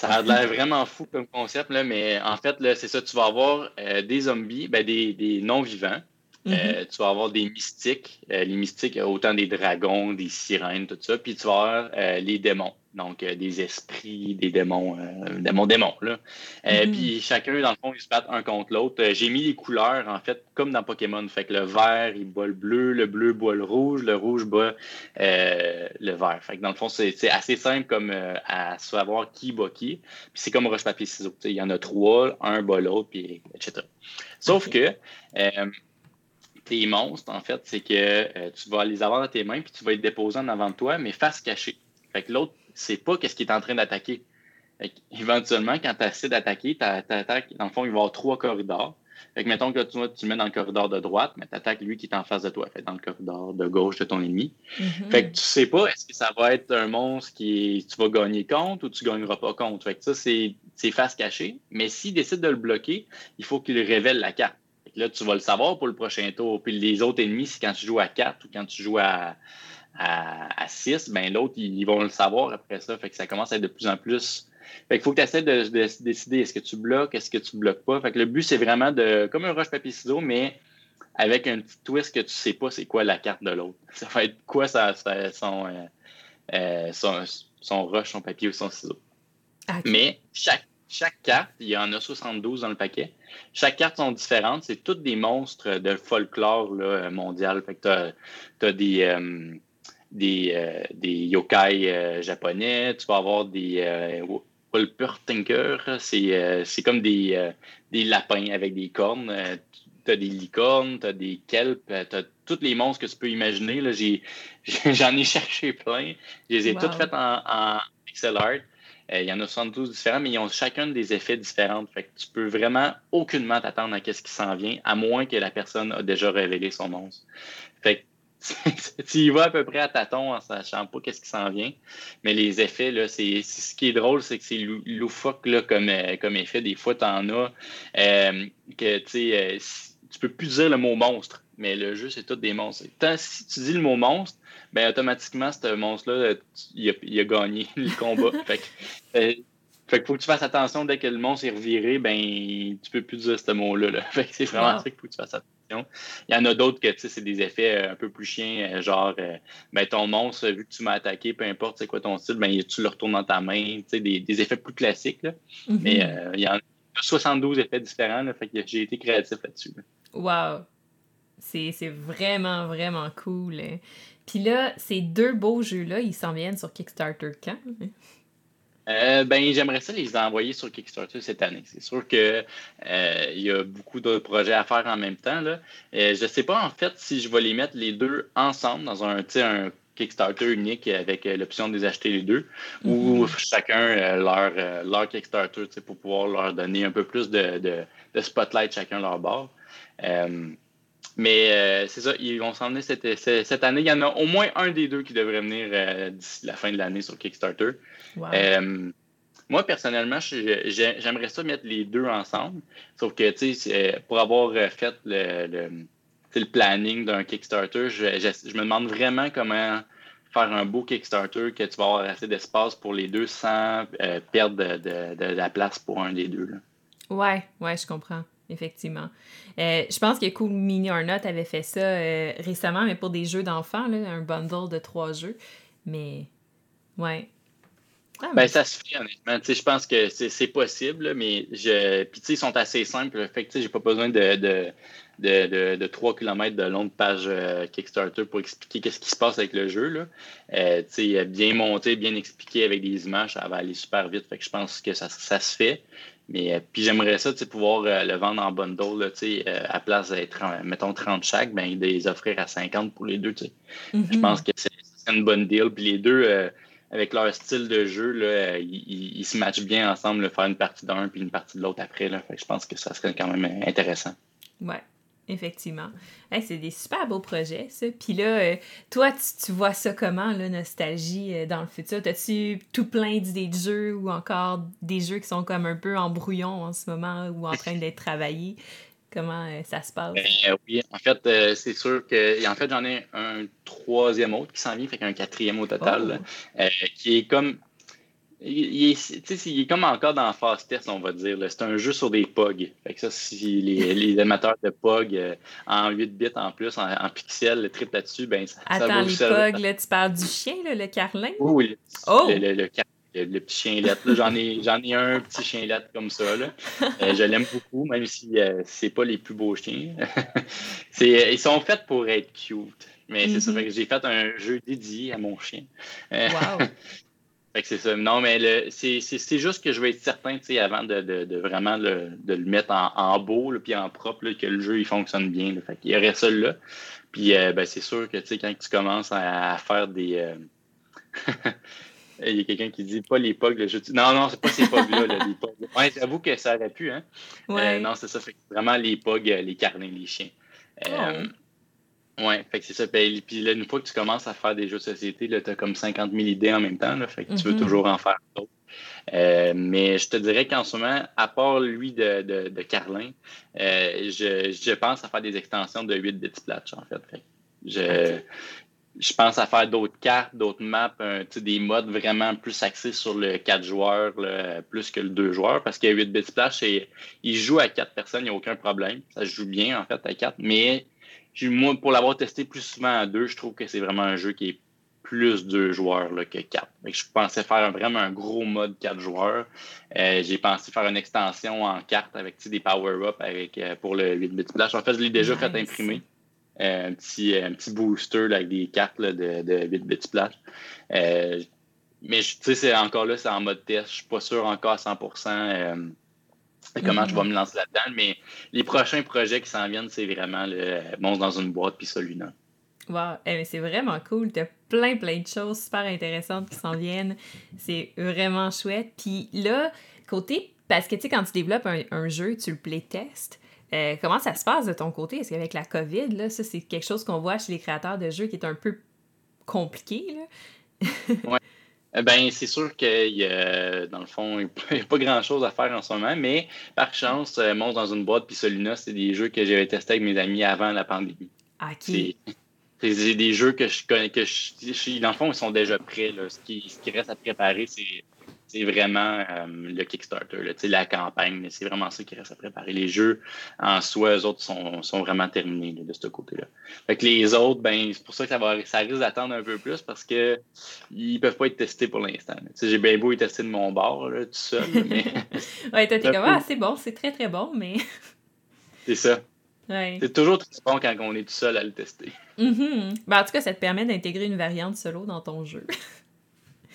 Ça a l'air vraiment fou comme concept, là, mais en fait, c'est ça, tu vas avoir euh, des zombies, ben, des, non-vivants. Euh, mm-hmm. tu vas avoir des mystiques. Euh, les mystiques, autant des dragons, des sirènes, tout ça. Puis tu vas avoir les démons. Donc, euh, des esprits, des démons, euh, démons, démons, là. Euh, mhm. Puis chacun, dans le fond, ils se battent un contre l'autre. J'ai mis les couleurs, en fait, comme dans Pokémon. Fait que le vert, il boit le bleu, le bleu boit le rouge, le rouge boit le vert. Fait que dans le fond, c'est assez simple comme à savoir qui bat qui. Puis c'est comme roche-papier-ciseaux. Il y en a trois, un bat l'autre, puis etc. Sauf que tes monstres, en fait, c'est que tu vas les avoir dans tes mains, puis tu vas les déposer en avant de toi, mais face cachée. Fait que l'autre c'est pas qu'est-ce qu'il est en train d'attaquer. Éventuellement, quand tu essaies d'attaquer, tu attaques, dans le fond, il va y avoir trois corridors. Fait que mettons que tu, tu le mets dans le corridor de droite, mais tu attaques lui qui est en face de toi, fait dans le corridor de gauche de ton ennemi. Mm-hmm. Fait que tu sais pas est-ce que ça va être un monstre qui tu vas gagner contre ou tu gagneras pas contre? Fait que ça, c'est face cachée. Mais s'il décide de le bloquer, il faut qu'il révèle la carte. Fait que là, tu vas le savoir pour le prochain tour. Puis les autres ennemis, c'est quand tu joues à 4 ou quand tu joues à, à, 6, ben l'autre, ils, vont le savoir après ça. Fait que ça commence à être de plus en plus. Fait qu'il faut que tu essaies de, décider est-ce que tu bloques, est-ce que tu bloques pas? Fait que le but, c'est vraiment de. comme un rush papier ciseaux, mais avec un petit twist que tu sais pas c'est quoi la carte de l'autre. [LAUGHS] Ça va être quoi ça, son, euh, euh, son, son, rush, son papier ou son ciseau. Mais chaque, chaque carte, il y en a 72 dans le paquet. Chaque carte sont différentes. C'est toutes des monstres de folklore là, mondial. Fait que tu as, des. Euh, des, euh, des yokai euh, japonais, tu vas avoir des euh, Tinker, c'est comme des, des lapins avec des cornes. tu as des licornes, tu as des kelps, tu as tous les monstres que tu peux imaginer. [LAUGHS] J'en ai, cherché plein. Je les ai toutes faites en, en pixel art. Il y en a 72 différents, mais ils ont chacun des effets différents. Fait que tu peux vraiment aucunement t'attendre à ce qui s'en vient, à moins que la personne a déjà révélé son monstre. Fait que [LAUGHS] tu y vas à peu près à tâtons en sachant pas qu'est-ce qui s'en vient. Mais les effets, là, c'est, ce qui est drôle, c'est que c'est loufoque là, comme, euh, comme effet. Des fois, tu en as euh, que tu sais, euh, tu peux plus dire le mot monstre, mais le jeu, c'est tout des monstres. Tant si tu dis le mot monstre, ben automatiquement, ce monstre-là, il a, gagné [LAUGHS] le combat. fait que, fait faut que tu fasses attention dès que le monstre est reviré, ben tu peux plus dire ce mot-là. Là. [LAUGHS] Fait que c'est vraiment ça qu'il faut que tu fasses attention. Il y en a d'autres que c'est des effets euh, un peu plus chiens, euh, genre euh, ben, ton monstre, vu que tu m'as attaqué, peu importe c'est quoi ton style, ben, tu le retournes dans ta main, des, des effets plus classiques. Mm-hmm. Mais il y en a 72 effets différents, fait que j'ai été créatif là-dessus. Wow! C'est vraiment, vraiment cool. Hein. Puis là, ces deux beaux jeux-là, ils s'en viennent sur Kickstarter quand? Euh, ben, j'aimerais ça les envoyer sur Kickstarter cette année. C'est sûr qu'il euh, y a beaucoup d'autres projets à faire en même temps. Là. Euh, je ne sais pas en fait si je vais les mettre les deux ensemble dans un, un Kickstarter unique avec l'option de les acheter les deux ou mm-hmm. chacun leur, leur Kickstarter pour pouvoir leur donner un peu plus de, de, de spotlight chacun leur bord. mais c'est ça, ils vont s'en venir cette, cette, année. Il y en a au moins un des deux qui devrait venir d'ici la fin de l'année sur Kickstarter. Euh, moi, personnellement, j'aimerais ça mettre les deux ensemble. Sauf que, tu sais, pour avoir fait le, le, le planning d'un Kickstarter, je, je, me demande vraiment comment faire un beau Kickstarter que tu vas avoir assez d'espace pour les deux sans euh, perdre de, de, la place pour un des deux. Là. Ouais, ouais, je comprends. Effectivement. Euh, je pense que Cool Mini or avait fait ça euh, récemment, mais pour des jeux d'enfants, un bundle de trois jeux. Mais, ouais. Ah, ben, ça se fait, honnêtement. je pense que c'est possible, mais je. Puis, ils sont assez simples. Fait que, j'ai pas besoin de de, de, 3 km de longue page euh, Kickstarter pour expliquer qu'est-ce qui se passe avec le jeu. Là. Euh, bien monté, bien expliqué avec des images, ça va aller super vite. Fait que je pense que ça, se fait. Mais euh, puis j'aimerais ça pouvoir le vendre en bundle là, à place d'être, mettons, 30 chaque, ben, de les offrir à 50 pour les deux. Je mm-hmm. pense que c'est, une bonne deal. Puis les deux, avec leur style de jeu, là, ils, se matchent bien ensemble, faire une partie d'un puis une partie de l'autre après. Là. Je pense que ça serait quand même intéressant. Ouais, Effectivement. c'est des super beaux projets, ça. Puis là, euh, toi, tu, vois ça comment, la nostalgie euh, dans le futur? As-tu tout plein d'idées de jeux ou encore des jeux qui sont comme un peu en brouillon en ce moment ou en train d'être travaillés? Comment euh, ça se passe? Ben, oui, en fait, c'est sûr que. En fait, j'en ai un troisième autre qui s'en vient, fait qu'un quatrième au total, oh. qui est comme il, est, il est comme encore dans la phase test, on va dire. C'est un jeu sur des POG. Fait que ça, si les, [LAUGHS] les amateurs de POG euh, en 8 bits en plus, en, pixels, le trip là-dessus, ben ça, Attends, les POG, là, tu parles du chien, là, le carlin? Oui, oh! le, le, le, petit chien J'en ai, [LAUGHS] j'en ai un petit chien comme ça. Là. Euh, je l'aime beaucoup, même si euh, c'est pas les plus beaux chiens. [LAUGHS] c'est, ils sont faits pour être cute. Mais c'est ça, fait que j'ai fait un jeu dédié à mon chien. wow! [LAUGHS] Fait que c'est ça. Non, mais c'est juste que je veux être certain, tu sais, avant de, de, de vraiment le, de le mettre en, en beau, puis en propre, que le jeu, il fonctionne bien. Là. Fait qu'il y aurait ça là. Puis, euh, ben, c'est sûr que, tu sais, quand tu commences à, faire des... Euh, il y a quelqu'un qui dit pas les pogs, le jeu. Non, non, c'est pas ces pogs-là, les pogs. [LAUGHS] Ouais, j'avoue que ça aurait pu, hein. Euh, ouais. non, c'est ça. Fait vraiment les pogs, les carnets, les chiens. Oh. Oui, fait que c'est ça. Puis, là, une fois que tu commences à faire des jeux de société, tu as comme 50 000 idées en même temps. Là, fait que tu veux mm-hmm. toujours en faire d'autres. Euh, mais je te dirais qu'en ce moment, à part lui de, de, Carlin, euh, je, je, pense à faire des extensions de 8 bits splash, en fait. je, je pense à faire d'autres cartes, d'autres maps, des modes vraiment plus axés sur le 4 joueurs, plus que le 2 joueurs, parce que 8 bits splash, il joue à 4 personnes, il n'y a aucun problème. Ça se joue bien, en fait, à 4, mais moi, pour l'avoir testé plus souvent à deux, je trouve que c'est vraiment un jeu qui est plus deux joueurs là, que quatre. je pensais faire vraiment un gros mode quatre joueurs. Euh, j'ai pensé faire une extension en carte avec des power-ups euh, pour le 8 bit splash. En fait, je l'ai déjà fait imprimer. Euh, un, petit, un petit booster avec des cartes de, de 8 bit splash. mais tu sais, c'est encore là, c'est en mode test. Je suis pas sûr encore à 100% comment je vais me lancer là-dedans. Mais les prochains projets qui s'en viennent, c'est vraiment le monstre dans une boîte puis celui-là. Wow, eh, c'est vraiment cool. Tu as plein, plein de choses super intéressantes qui s'en viennent. C'est vraiment chouette. Puis là, côté, parce que tu sais, quand tu développes un, jeu, tu le playtestes. Euh, comment ça se passe de ton côté? Est-ce qu'avec la COVID, là, ça, c'est quelque chose qu'on voit chez les créateurs de jeux qui est un peu compliqué, là? [LAUGHS] ouais. Eh ben, c'est sûr qu'il y a, dans le fond, il n'y a pas grand-chose à faire en ce moment, mais par chance, euh, Monstre dans une boîte puis celui-là, c'est des jeux que j'avais testés avec mes amis avant la pandémie. OK. C'est des jeux que je connais, que je, dans le fond, ils sont déjà prêts. Là. Ce, qui, ce qui reste à préparer, c'est c'est vraiment euh, le Kickstarter, là, la campagne. C'est vraiment ça qui reste à préparer. Les jeux en soi, eux autres, sont, sont vraiment terminés de ce côté-là. Fait que les autres, ben, c'est pour ça que ça, va, ça risque d'attendre un peu plus parce qu'ils ne peuvent pas être testés pour l'instant. J'ai bien beau y tester de mon bord là, tout seul. [LAUGHS] Mais... ouais, toi, t'es comme, ah, c'est bon, c'est très, très bon, mais. [LAUGHS] c'est ça. C'est toujours très bon quand on est tout seul à le tester. Mm ben, en tout cas, ça te permet d'intégrer une variante solo dans ton jeu. [LAUGHS]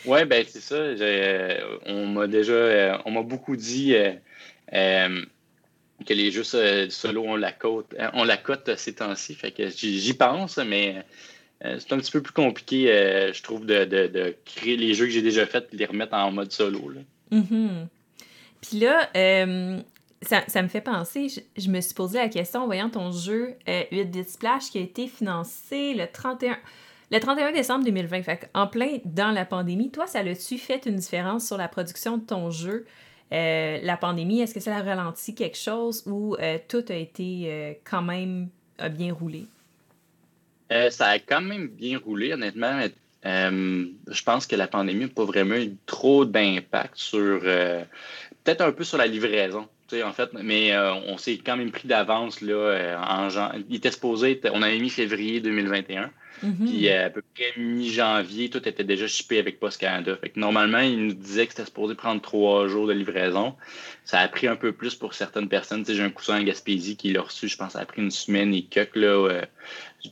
Oui, ben c'est ça. Euh, on m'a déjà, euh, on m'a beaucoup dit euh, que les jeux solo ont la cote, on la cote ces temps-ci. Fait que j'y pense, mais c'est un petit peu plus compliqué, je trouve, de, créer les jeux que j'ai déjà faits et les remettre en mode solo. Là. Mm-hmm. Puis là, ça, me fait penser, je, me suis posé la question en voyant ton jeu 8 bits splash qui a été financé le 31 le 31 décembre 2020, fait en plein dans la pandémie, toi, ça l'a-tu fait une différence sur la production de ton jeu? Euh, la pandémie, est-ce que ça a ralenti quelque chose ou euh, tout a été euh, quand même bien roulé? ça a quand même bien roulé, honnêtement. je pense que la pandémie n'a pas vraiment eu trop d'impact sur, peut-être un peu sur la livraison en fait, mais on s'est quand même pris d'avance là, euh, en Il était supposé, on avait mis février 2021. Puis euh, à peu près mi-janvier, tout était déjà shippé avec Post Canada. Fait que normalement, il nous disait que c'était supposé prendre trois jours de livraison. Ça a pris un peu plus pour certaines personnes. J'ai un cousin en Gaspésie qui l'a reçu, je pense, ça a pris une semaine et quelques, là,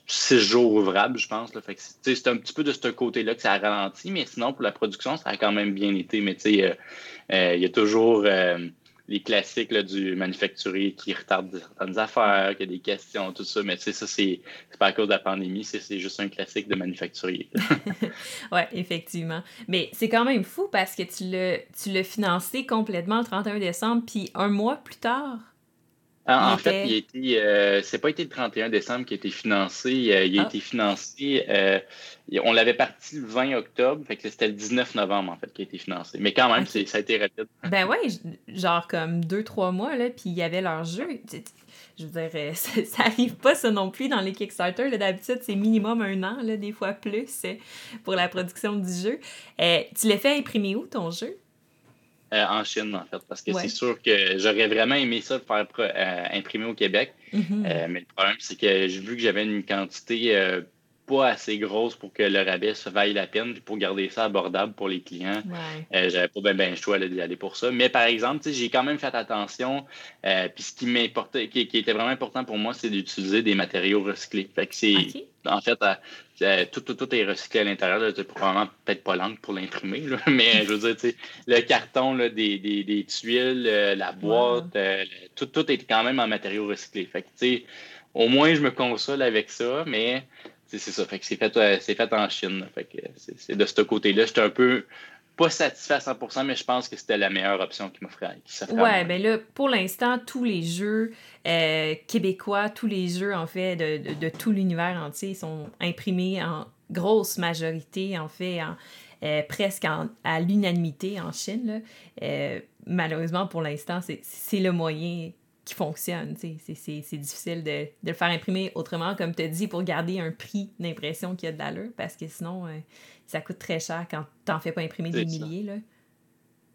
six jours ouvrables, je pense. Là. Fait que c'est un petit peu de ce côté-là que ça a ralenti, mais sinon, pour la production, ça a quand même bien été. Mais tu sais, il y a toujours les classiques du manufacturier qui retarde certaines affaires, qui a des questions, tout ça. Mais tu sais, ça, c'est pas à cause de la pandémie, c'est juste un classique de manufacturier. [LAUGHS] [LAUGHS] oui, effectivement. Mais c'est quand même fou parce que tu l'as financé complètement le 31 décembre, puis un mois plus tard, ah, en fait, il euh, c'est pas été le 31 décembre qui a été financé. il a ah. été financé. Euh, on l'avait parti le 20 octobre, fait que c'était le 19 novembre en fait qui a été financé. Mais quand même, ça a été rapide. Ben ouais, genre comme deux trois mois là, puis il y avait leur jeu. Je veux dire, euh, [LAUGHS] ça, ça, arrive pas ça non plus dans les Kickstarter. D'habitude, c'est minimum un an, là, des fois plus, pour la production du jeu. tu l'as fait imprimer où ton jeu? Euh, en Chine, en fait, parce que c'est sûr que j'aurais vraiment aimé ça le faire euh, imprimer au Québec. Mm-hmm. Euh, mais le problème, c'est que j'ai vu que j'avais une quantité pas assez grosse pour que le rabais se vaille la peine, pour garder ça abordable pour les clients. J'avais pas bien ben le choix d'y aller pour ça. Mais par exemple, j'ai quand même fait attention. Puis ce qui m'importait, qui, était vraiment important pour moi, c'est d'utiliser des matériaux recyclés. Fait que c'est. En fait, euh, tout, tout, est recyclé à l'intérieur. C'est probablement peut-être pas l'angle pour l'imprimer, [LAUGHS] mais je veux dire, le carton des, des, des, tuiles, la boîte, tout, tout est quand même en matériaux recyclés. Fait que, au moins, je me console avec ça, mais c'est ça. Fait que c'est fait, euh, fait en Chine. Fait que c'est de ce côté-là. J'étais un peu pas satisfait à 100%, mais je pense que c'était la meilleure option qui m'offrait. Ouais, ben là, pour l'instant, tous les jeux euh, québécois, tous les jeux, en fait, de, de, tout l'univers entier sont imprimés en grosse majorité, en fait, en, euh, presque à l'unanimité en Chine. Là. malheureusement, pour l'instant, c'est le moyen qui fonctionne. C'est difficile de, le faire imprimer autrement, comme tu as dit, pour garder un prix d'impression qui a de l'allure, parce que sinon, euh, ça coûte très cher quand tu n'en fais pas imprimer des milliers. Là.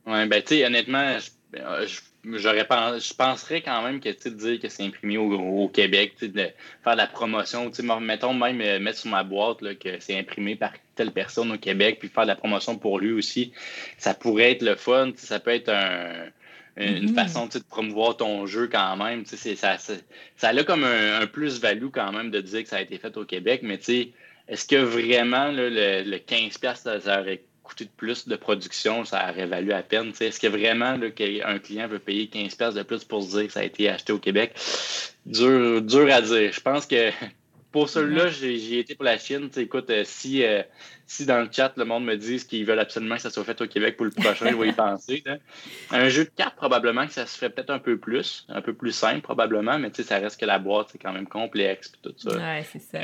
Ouais, ben, tu sais, honnêtement, je, j'aurais je penserais quand même que de dire que c'est imprimé au, au Québec, de faire de la promotion, mettons même euh, mettre sur ma boîte là, que c'est imprimé par telle personne au Québec, puis faire de la promotion pour lui aussi, ça pourrait être le fun, ça peut être un, une mm-hmm. façon de promouvoir ton jeu quand même. Ça, ça, ça, a comme un, plus-value quand même de dire que ça a été fait au Québec, mais est-ce que vraiment le, le 15$, ça, aurait coûté de plus de production, ça aurait valu à peine? Est-ce que vraiment là, un client veut payer 15$ de plus pour se dire que ça a été acheté au Québec? Dur, dur à dire. Je pense que [LAUGHS] pour celui-là, j'ai été pour la Chine. écoute, euh, si, euh, si dans le chat, le monde me dit qu'ils veulent absolument que ça soit fait au Québec pour le prochain, je vais y penser. Un jeu de cartes, probablement que ça se fait peut-être un peu plus, un peu plus simple, probablement, mais ça reste que la boîte, c'est quand même complexe. tout ça. Ouais, c'est ça.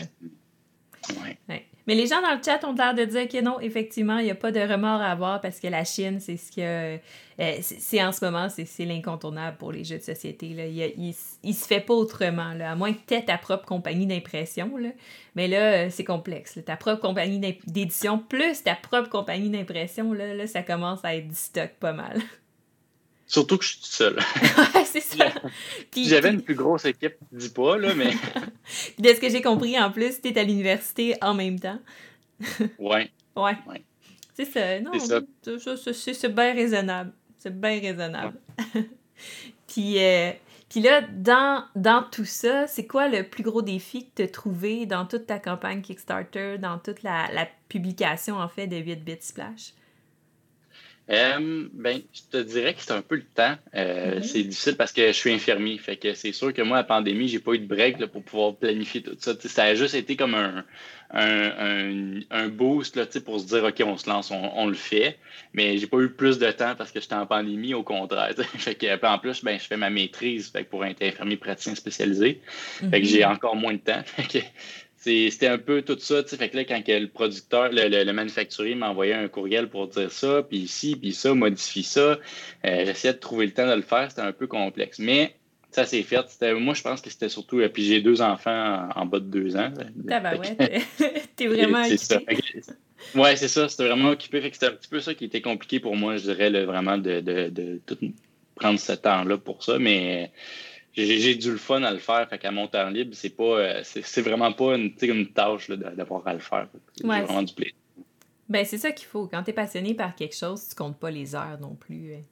Ouais. Mais les gens dans le chat ont l'air de dire que non, effectivement, il n'y a pas de remords à avoir parce que la Chine, c'est ce que. Euh, c'est en ce moment, c'est l'incontournable pour les jeux de société. Là. Il, ne se fait pas autrement, là, à moins que tu aies ta propre compagnie d'impression. Mais là, c'est complexe. Ta propre compagnie d'édition plus ta propre compagnie d'impression, là, là, ça commence à être du stock pas mal. [LAUGHS] Surtout que je suis tout seul. [LAUGHS] c'est ça. J'avais une plus grosse équipe, dis pas, là, mais. [LAUGHS] de ce que j'ai compris, en plus, tu es à l'université en même temps. [LAUGHS] ouais. Ouais. C'est ça. Non, c'est bien raisonnable. C'est bien raisonnable. puis, euh, puis là, dans, dans tout ça, c'est quoi le plus gros défi que tu as trouvé dans toute ta campagne Kickstarter, dans toute la, la publication, en fait, de 8 Bits Splash? Euh, ben, je te dirais que c'est un peu le temps. Euh, c'est difficile parce que je suis infirmier. Fait que c'est sûr que moi, la pandémie, j'ai pas eu de break là, pour pouvoir planifier tout ça. ça a juste été comme un, un, un, boost là, pour se dire OK, on se lance, on, le fait. Mais j'ai pas eu plus de temps parce que j'étais en pandémie, au contraire. [LAUGHS] Fait que, en plus, ben, je fais ma maîtrise fait pour être infirmier praticien spécialisé. Fait que j'ai mhm. encore moins de temps. [LAUGHS] c'était un peu tout ça. Fait que là, quand le producteur, le, manufacturier m'a envoyé un courriel pour dire ça, puis ici, puis ça, modifie ça, euh, j'essayais de trouver le temps de le faire. C'était un peu complexe. Mais ça s'est fait. Moi, je pense que c'était surtout. Euh, puis j'ai deux enfants en, bas de deux ans. Ah ben ouais, [LAUGHS] t'es vraiment occupé. Ouais, c'est ça. C'était vraiment occupé. Fait que c'était un petit peu ça qui était compliqué pour moi, je dirais, vraiment, de, de, de tout prendre ce temps-là pour ça. Mais j'ai du le fun à le faire. Fait qu'à mon temps libre, c'est pas euh, c'est vraiment pas une, une tâche d'avoir à le faire. J'ai vraiment du plaisir. Ben, c'est ça qu'il faut. Quand tu es passionné par quelque chose, tu comptes pas les heures non plus. Hein.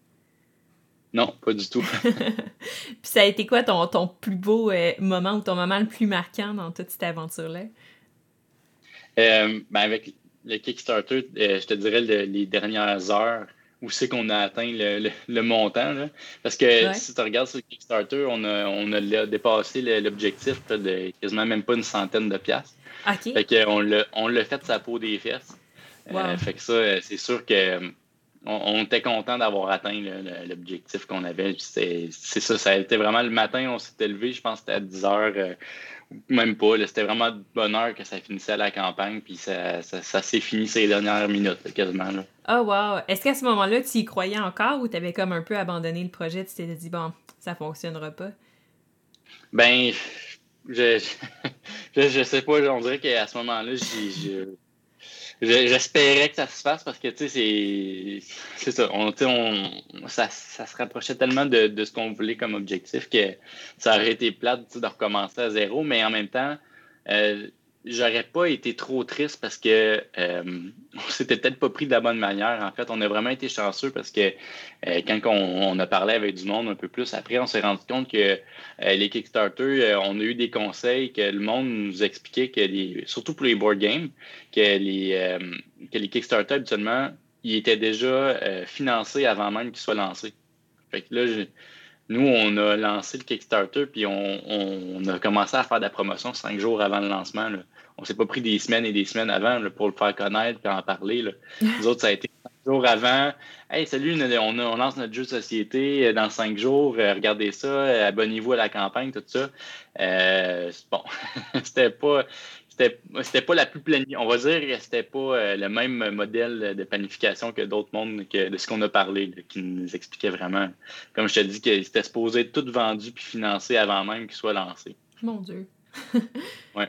Non, pas du tout. [LAUGHS] Puis ça a été quoi ton, ton plus beau euh, moment ou ton moment le plus marquant dans toute cette aventure-là? Euh, ben avec le Kickstarter, je te dirais les dernières heures où c'est qu'on a atteint le, montant. Parce que si tu regardes sur Kickstarter, on a, on a dépassé l'objectif de quasiment même pas une centaine de piastres. Fait on l'a fait de sa peau des fesses. Euh, fait que ça, euh, c'est sûr que on, était content d'avoir atteint l'objectif qu'on avait. C'est, ça, ça a été vraiment le matin, on s'était levé, je pense que c'était à 10 heures même pas. C'était vraiment de bonheur que ça finissait la campagne, puis ça, s'est fini ces dernières minutes, quasiment. Oh, wow! Est-ce qu'à ce, moment-là, tu y croyais encore ou tu avais comme un peu abandonné le projet? Tu t'étais dit, bon, ça fonctionnera pas? Ben, je, je, [LAUGHS] sais pas. On dirait qu'à ce moment-là, j'ai J'espérais que ça se fasse parce que, tu sais, c'est ça. On, on, ça, ça se rapprochait tellement de, de ce qu'on voulait comme objectif que ça aurait été plate de recommencer à zéro. Mais en même temps, euh, j'aurais pas été trop triste parce que euh, [LAUGHS] on s'était peut-être pas pris de la bonne manière. En fait, on a vraiment été chanceux parce que euh, quand on, a parlé avec du monde un peu plus après, on s'est rendu compte que euh, les Kickstarter, on a eu des conseils que le monde nous expliquait que les, surtout pour les board games, que les que les Kickstarter habituellement, ils étaient déjà financés avant même qu'ils soient lancés. Fait que là, nous, on a lancé le Kickstarter, puis on, a commencé à faire de la promotion cinq jours avant le lancement. On s'est pas pris des semaines et des semaines avant pour le faire connaître et en parler. Là. [LAUGHS] Nous autres, ça a été cinq jours avant. Hey, salut, on, lance notre jeu de société euh, dans cinq jours. Euh, regardez ça, euh, abonnez-vous à la campagne, tout ça. bon, [LAUGHS] c'était pas c'était pas la plus planifiée. On va dire que c'était pas le même modèle de planification que d'autres mondes, que de ce qu'on a parlé, qui nous expliquait vraiment. Comme je te dis, que c'était supposé être tout vendu puis financé avant même qu'il soit lancé. Mon Dieu. [LAUGHS] ouais.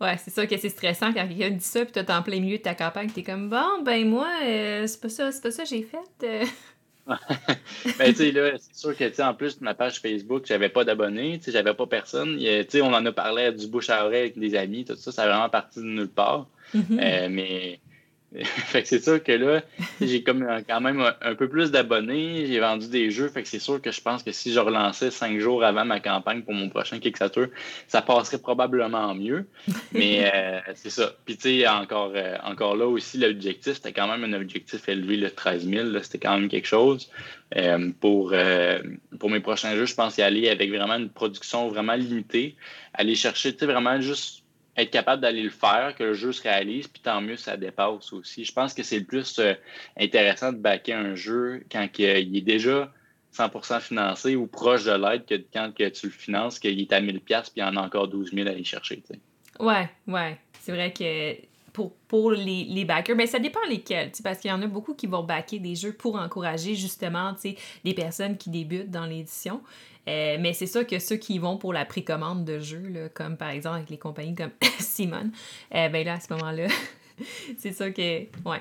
Ouais, c'est sûr que c'est stressant quand quelqu'un dit ça, puis t'es en plein milieu de ta campagne, t'es comme, bon, ben moi, euh, c'est pas ça, c'est pas ça que j'ai fait. Euh. [LAUGHS] ben, tu sais, là, c'est sûr que, tu sais, en plus de ma page Facebook, j'avais pas d'abonnés, tu sais, j'avais pas personne. Tu sais, on en a parlé du bouche à oreille avec des amis, tout ça, ça a vraiment parti de nulle part. Mm-hmm. Euh, mais [LAUGHS] fait que c'est sûr que là, j'ai comme quand même un, peu plus d'abonnés, j'ai vendu des jeux, fait que c'est sûr que je pense que si je relançais cinq jours avant ma campagne pour mon prochain Kickstarter, ça passerait probablement mieux. [LAUGHS] Mais euh, c'est ça. Puis tu sais, encore, euh, encore là aussi, l'objectif, c'était quand même un objectif élevé, le 13 000, c'était quand même quelque chose. Euh, pour, pour mes prochains jeux, je pense y aller avec vraiment une production vraiment limitée, aller chercher, tu sais, vraiment juste être capable d'aller le faire, que le jeu se réalise, puis tant mieux, ça dépasse aussi. Je pense que c'est le plus euh, intéressant de backer un jeu quand il est déjà 100% financé ou proche de l'aide que quand que tu le finances, qu'il est à 1000$ puis il y en a encore 12 000 à aller chercher. Ouais, ouais. C'est vrai que pour, pour les, les backers, ben, ça dépend lesquels, parce qu'il y en a beaucoup qui vont backer des jeux pour encourager justement les personnes qui débutent dans l'édition. Euh, mais c'est sûr que ceux qui vont pour la précommande de jeux, comme par exemple avec les compagnies comme [LAUGHS] Simon, euh, ben là, à ce moment-là, [LAUGHS] c'est sûr que. Ouais.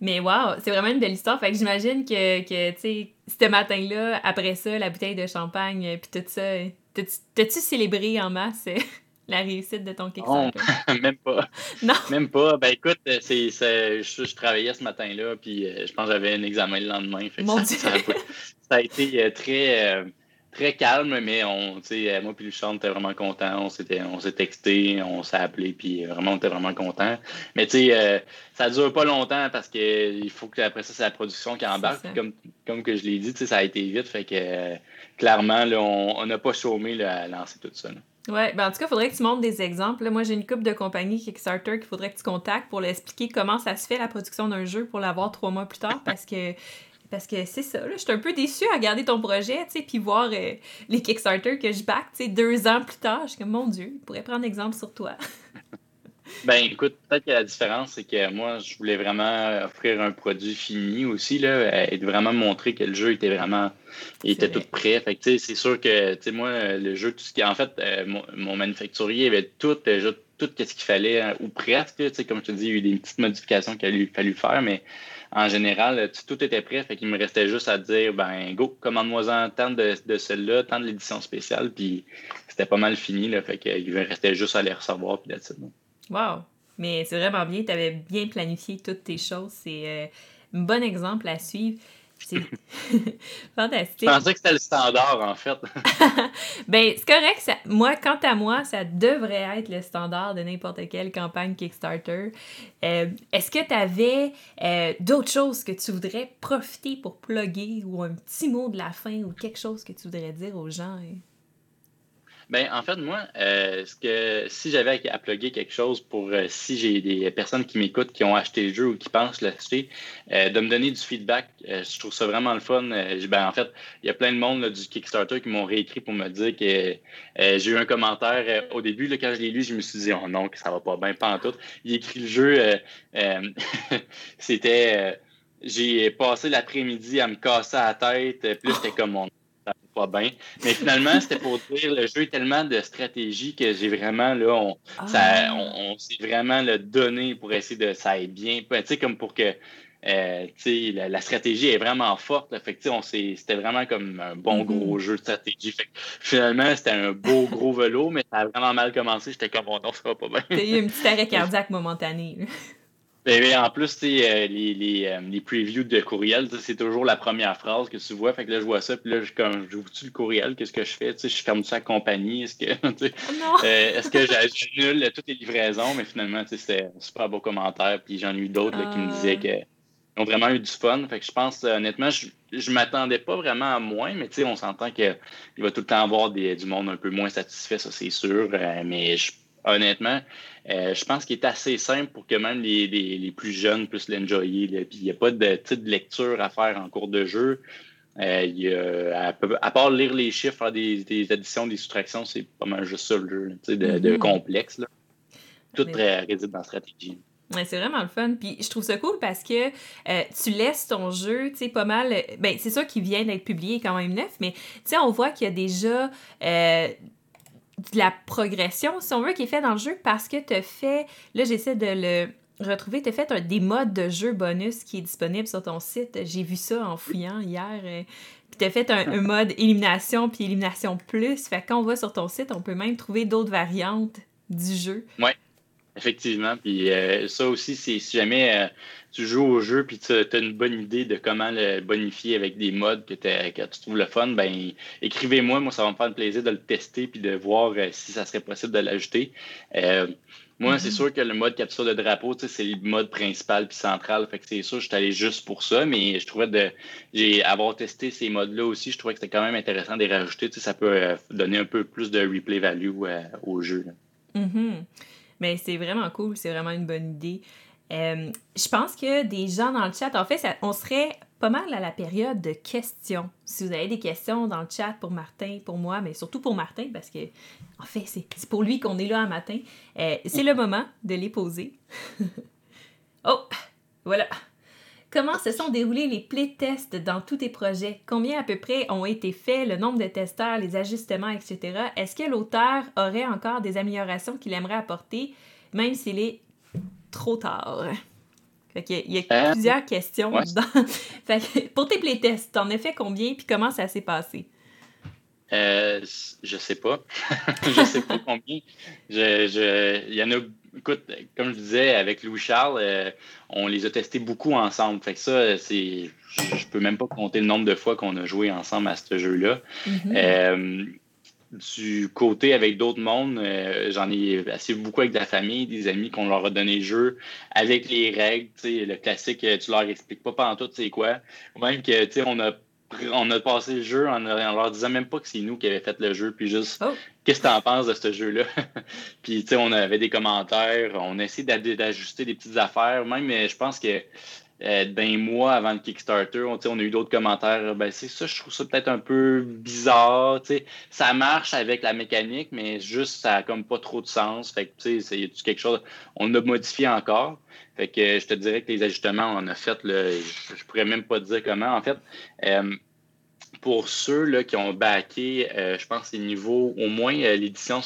Mais wow, c'est vraiment une belle histoire. Fait que j'imagine que, que tu sais, ce matin-là, après ça, la bouteille de champagne, euh, puis tout ça, t'as-tu célébré en masse [LAUGHS] la réussite de ton Kickstarter? Non, même pas. Non? Même pas. Ben écoute, c'est, je, travaillais ce matin-là, puis je pense que j'avais un examen le lendemain. Fait Mon ça, Dieu. Ça, a été très très calme, mais on, euh, moi et Luchon, on était vraiment contents. On s'était, on s'est texté, on s'est appelé, puis euh, vraiment, on était vraiment contents. Mais tu sais, euh, ça dure pas longtemps parce qu'il faut que après ça, c'est la production qui embarque. Comme, comme que je l'ai dit, ça a été vite. Fait que clairement, on n'a pas chômé à lancer tout ça. Ouais, ben en tout cas, il faudrait que tu montres des exemples. moi, j'ai une coupe de compagnie Kickstarter qu'il faudrait que tu contactes pour l'expliquer comment ça se fait la production d'un jeu pour l'avoir trois mois plus tard parce que parce que c'est ça, là, je suis un peu déçue à regarder ton projet, tu sais, puis voir euh, les Kickstarter que je back, tu sais, deux ans plus tard. Je suis comme, mon Dieu, je pourrais prendre exemple sur toi. [LAUGHS] Ben écoute, peut-être que la différence, c'est que moi, je voulais vraiment offrir un produit fini aussi, là, et vraiment montrer que le jeu était vraiment il était tout prêt. Fait que c'est sûr que tu sais, moi, le jeu, tout ce qui. En fait, euh, mon, manufacturier avait tout déjà tout ce qu'il fallait, hein, ou presque. Tu sais, comme je te dis, il y a eu des petites modifications qu'il a fallu faire, mais en général, tout était prêt. Fait qu'il me restait juste à dire ben go, commande-moi-en tant de, de celle-là, tant de l'édition spéciale, puis c'était pas mal fini. Là, fait qu'il me restait juste à les recevoir, puis d'être Wow! Mais c'est vraiment bien, tu avais bien planifié toutes tes choses. C'est euh, un bon exemple à suivre. C'est [LAUGHS] fantastique. Je pensais que c'était le standard, en fait. [LAUGHS] ben, c'est correct. Moi, quant à moi, ça devrait être le standard de n'importe quelle campagne Kickstarter. Euh, est-ce que tu avais euh, d'autres choses que tu voudrais profiter pour plugger ou un petit mot de la fin ou quelque chose que tu voudrais dire aux gens? Hein? Ben, en fait, moi, euh, ce que si j'avais à, plugger quelque chose pour euh, si j'ai des personnes qui m'écoutent qui ont acheté le jeu ou qui pensent l'acheter, euh, de me donner du feedback, je trouve ça vraiment le fun. ben, en fait, il y a plein de monde du Kickstarter qui m'ont réécrit pour me dire que j'ai eu un commentaire au début, là, quand je l'ai lu, je me suis dit, oh non, que ça va pas bien, pas en tout. Il écrit le jeu, [LAUGHS] c'était j'ai passé l'après-midi à me casser la tête. Puis là, c'était comme pas bien. Mais finalement, [LAUGHS] c'était pour dire le jeu est tellement de stratégie que j'ai vraiment, là, on, ah. on, s'est vraiment le donné pour essayer de ça aille bien. Tu sais, comme pour que euh, la, la, stratégie est vraiment forte. Fait c'était vraiment comme un bon mm-hmm. gros jeu de stratégie. Fait finalement, c'était un beau [LAUGHS] gros vélo, mais ça a vraiment mal commencé. J'étais comme, bon, non, ça va pas bien. T'as eu une petite arrêt [LAUGHS] cardiaque momentané. Ben, en plus, euh, les, les, euh, les, previews de courriel, c'est toujours la première phrase que tu vois. Fait que là, je vois ça, puis là, je, comme, j'ouvre-tu le courriel? Qu'est-ce que je fais? je ferme ça à compagnie? Est-ce que, [LAUGHS] oh euh, est-ce que j'annule toutes les livraisons? Mais finalement, c'était un super beau commentaire. Puis j'en ai eu d'autres qui me disaient ah. qu'ils ont vraiment eu du fun. Fait que je pense, honnêtement, je, je m'attendais pas vraiment à moins, mais on s'entend qu'il va tout le temps avoir des, du monde un peu moins satisfait, ça c'est sûr. mais je honnêtement, euh, je pense qu'il est assez simple pour que même les, plus jeunes puissent l'enjoyer. Puis il n'y a pas de de lecture à faire en cours de jeu. Euh, à, part lire les chiffres, faire des, additions, des soustractions, c'est pas mal juste ça le jeu, de, de, mm-hmm. complexe. Tout réside dans la stratégie. c'est vraiment le fun. Puis je trouve ça cool parce que euh, tu laisses ton jeu, tu sais, pas mal. Ben, c'est sûr qu'il vient d'être publié quand même neuf, mais tu sais, on voit qu'il y a déjà de la progression, si on veut, qui est fait dans le jeu parce que tu fait, là j'essaie de le retrouver, tu fait un, des modes de jeu bonus qui est disponible sur ton site. J'ai vu ça en fouillant hier. Euh, puis tu as fait un, mode élimination puis élimination plus. Fait que quand on va sur ton site, on peut même trouver d'autres variantes du jeu. Ouais. Effectivement. Puis euh, ça aussi, c'est si jamais euh, tu joues au jeu puis tu as une bonne idée de comment le bonifier avec des modes que, tu trouves le fun, ben écrivez-moi. Moi, ça va me faire le plaisir de le tester puis de voir euh, si ça serait possible de l'ajouter. moi, c'est mm-hmm. sûr que le mode capture de drapeau, c'est le mode principal puis central. Fait que c'est sûr, je suis allé juste pour ça, mais je trouvais de. J'ai avoir testé ces modes-là aussi, je trouvais que c'était quand même intéressant de les rajouter. Ça peut donner un peu plus de replay value au jeu. Mm-hmm. Mais c'est vraiment cool, c'est vraiment une bonne idée. Euh, je pense que des gens dans le chat, en fait, on serait pas mal à la période de questions. Si vous avez des questions dans le chat pour Martin, pour moi, mais surtout pour Martin, parce que, en fait, c'est pour lui qu'on est là un matin, euh, c'est le moment de les poser. [LAUGHS] oh, voilà. Comment se sont déroulés les playtests dans tous tes projets? Combien à peu près ont été faits, le nombre de testeurs, les ajustements, etc.? Est-ce que l'auteur aurait encore des améliorations qu'il aimerait apporter, même s'il est trop tard? il y a euh, plusieurs questions. [LAUGHS] pour tes playtests, t'en as fait combien puis comment ça s'est passé? Euh, je sais pas. [LAUGHS] je sais pas combien. Il y en a écoute, comme je disais, avec Louis-Charles, euh, on les a testés beaucoup ensemble. Fait que ça, c'est. Je peux même pas compter le nombre de fois qu'on a joué ensemble à ce jeu-là. Mm-hmm. Euh, du côté avec d'autres mondes, euh, j'en ai assez beaucoup avec de la famille, des amis qu'on leur a donné le jeu avec les règles, le classique, tu leur expliques pas pendant tout c'est quoi. Même que on a on a passé le jeu en, leur disant même pas que c'est nous qui avions fait le jeu, puis juste oh. qu'est-ce que tu en penses de ce jeu-là? [LAUGHS] puis on avait des commentaires, on a essayé d'ajuster des petites affaires, même je pense que euh, d'un mois avant le Kickstarter, on, on a eu d'autres commentaires. Ben, c'est ça, je trouve ça peut-être un peu bizarre. Ça marche avec la mécanique, mais juste, ça n'a comme pas trop de sens. Fait que, c'est quelque chose? On a modifié encore. Fait que je te dirais que les ajustements, on a fait. Je, ne pourrais même pas dire comment. En fait, euh, pour ceux là, qui ont backé, euh, je pense, c'est niveau au moins l'édition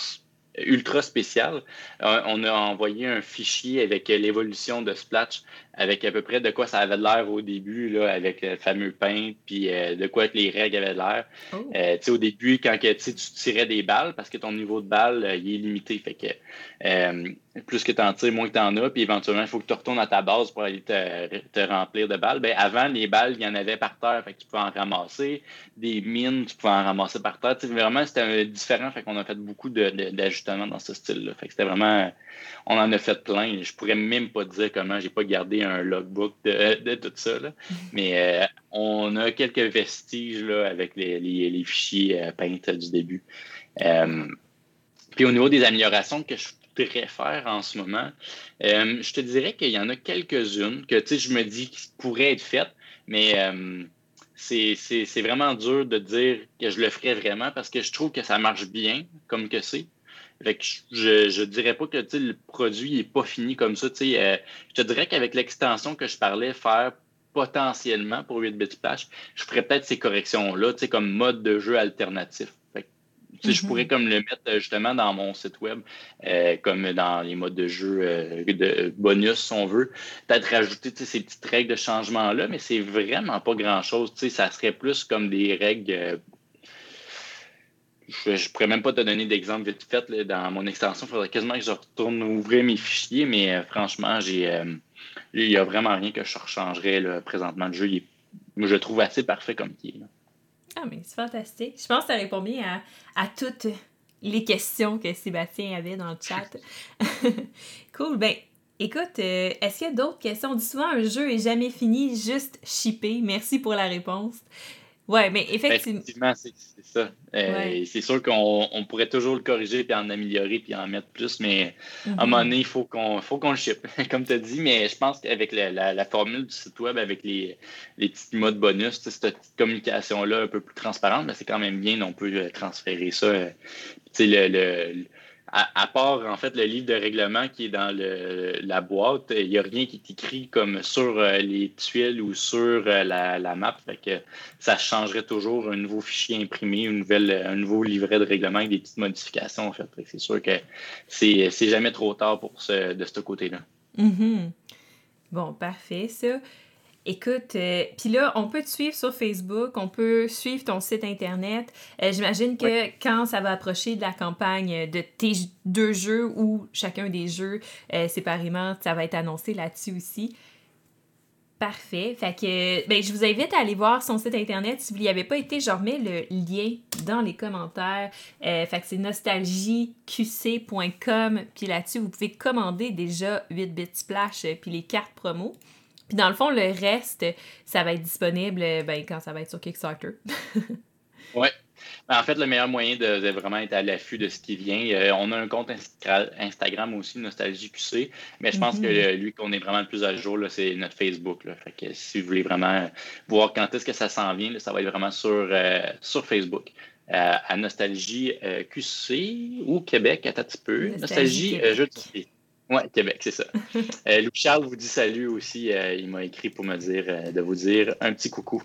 ultra spéciale, on a envoyé un fichier avec l'évolution de Splash avec à peu près de quoi ça avait l'air au début, là, avec le fameux paint, puis euh, de quoi les règles avaient l'air. Oh. Euh, au début, quand que, tu tirais des balles, parce que ton niveau de balle, euh, il est limité. Fait que plus que tu en tires, moins que tu en as, puis éventuellement, il faut que tu retournes à ta base pour aller te, remplir de balles. Ben, avant, les balles, il y en avait par terre, fait que tu pouvais en ramasser. Des mines, tu pouvais en ramasser par terre. vraiment, c'était différent, fait qu'on a fait beaucoup d'ajustements dans ce style-là. Fait que c'était vraiment on en a fait plein. Je pourrais même pas dire comment j'ai pas gardé un logbook de, tout ça. Mais euh, on a quelques vestiges là, avec les, fichiers euh, peints du début. Euh, puis au niveau des améliorations que je voudrais faire en ce moment, je te dirais qu'il y en a quelques-unes que je me dis qui pourraient être faites, mais c'est vraiment dur de dire que je le ferais vraiment parce que je trouve que ça marche bien comme que c'est je ne dirais pas que le produit n'est pas fini comme ça. Euh, je te dirais qu'avec l'extension que je parlais, faire potentiellement pour 8 bits Splash, je ferais peut-être ces corrections-là comme mode de jeu alternatif. Je pourrais comme le mettre euh, justement dans mon site web, euh, comme dans les modes de jeu de bonus, si on veut. Peut-être rajouter ces petites règles de changement-là, mais c'est vraiment pas grand-chose. Ça serait plus comme des règles je ne pourrais même pas te donner d'exemple vite fait. dans mon extension, il faudrait quasiment que je retourne ouvrir mes fichiers, mais euh, franchement, j'ai euh, il n'y a vraiment rien que je rechangerais présentement. Le jeu, il je le trouve assez parfait comme il est. Ah, mais c'est fantastique. Je pense que ça répond bien à, toutes les questions que Sébastien avait dans le chat. [LAUGHS] cool. Ben, écoute, euh, est-ce qu'il y a d'autres questions? On dit souvent un jeu est jamais fini, juste shippé. Merci pour la réponse. Oui, mais effectivement. c'est ça. Euh, c'est sûr qu'on pourrait toujours le corriger, puis en améliorer, puis en mettre plus, mais à un moment mhm. donné, il faut qu'on qu'on le ship, [LAUGHS] comme tu as dit. Mais je pense qu'avec la, formule du site web, avec les, les petits modes bonus, cette petite communication-là un peu plus transparente, ben, c'est quand même bien, on peut euh, transférer ça. Euh, le, le à, part en fait le livre de règlement qui est dans la boîte, il n'y a rien qui est écrit comme sur euh, les tuiles ou sur euh, la, map. que ça changerait toujours un nouveau fichier imprimé, une nouvelle, un nouveau livret de règlement avec des petites modifications. En fait. C'est sûr que c'est jamais trop tard pour ce, de ce côté-là. Mm-hmm. Bon, parfait, ça. Écoute, euh, puis là, on peut te suivre sur Facebook, on peut suivre ton site Internet. Euh, j'imagine que quand ça va approcher de la campagne de tes deux jeux ou chacun des jeux euh, séparément, ça va être annoncé là-dessus aussi. Parfait. Fait que, ben, je vous invite à aller voir son site internet. Si vous n'y avez pas été, je remets le lien dans les commentaires. fait que c'est nostalgieqc.com. Puis là-dessus, vous pouvez commander déjà 8 bits splash puis les cartes promo. Puis dans le fond, le reste, ça va être disponible ben, quand ça va être sur Kickstarter. [LAUGHS] oui. Ben, en fait, le meilleur moyen de, vraiment être à l'affût de ce qui vient, euh, on a un compte Instagram aussi, Nostalgie QC, mais je pense que mm-hmm. lui qu'on est vraiment le plus à jour, c'est notre Facebook. Fait que si vous voulez vraiment voir quand est-ce que ça s'en vient, ça va être vraiment sur, euh, sur Facebook. Euh, à Nostalgie QC ou Québec, à un petit peu. Nostalgie, Nostalgie oui, Québec, c'est ça. [LAUGHS] euh, Louis-Charles vous dit salut aussi. Euh, il m'a écrit pour me dire euh, de vous dire un petit coucou.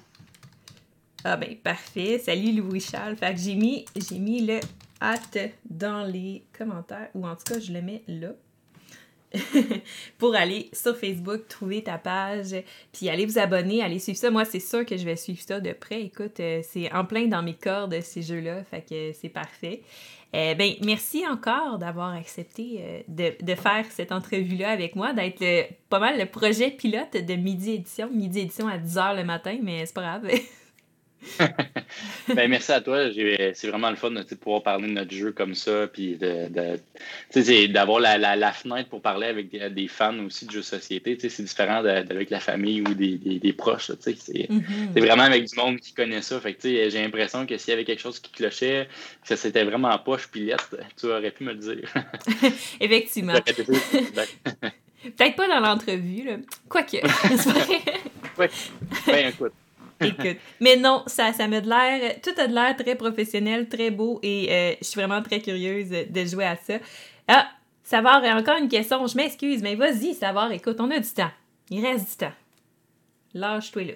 Ah ben parfait. Salut Louis-Charles. Fait que j'ai mis, j'ai mis le hâte dans les commentaires, ou en tout cas, je le mets là. [LAUGHS] pour aller sur Facebook, trouver ta page, puis aller vous abonner, aller suivre ça. Moi, c'est sûr que je vais suivre ça de près. Écoute, c'est en plein dans mes cordes, ces jeux-là, fait que c'est parfait. Euh, ben, merci encore d'avoir accepté euh, de, faire cette entrevue-là avec moi, d'être pas mal le projet pilote de Midi Édition. Midi Édition à 10h le matin, mais c'est pas grave. [LAUGHS] [LAUGHS] ben, merci à toi. C'est vraiment le fun de pouvoir parler de notre jeu comme ça, puis de, d'avoir la, la, fenêtre pour parler avec des, fans aussi de jeux de société. C'est différent d'avec la famille ou des, des, proches. Mm-hmm. C'est vraiment avec du monde qui connaît ça. Fait j'ai l'impression que s'il y avait quelque chose qui clochait, que c'était vraiment poche pilette, tu aurais pu me le dire. [LAUGHS] Effectivement. [LAUGHS] Peut-être pas dans l'entrevue, là. Quoique. oui. Ben, écoute. [LAUGHS] Écoute. Mais non, ça, ça met de l'air. Tout a de l'air très professionnel, très beau et euh, je suis vraiment très curieuse de jouer à ça. Ah, Savoir, encore une question, je m'excuse, mais vas-y, Savoir, écoute, on a du temps. Il reste du temps. Lâche-toi.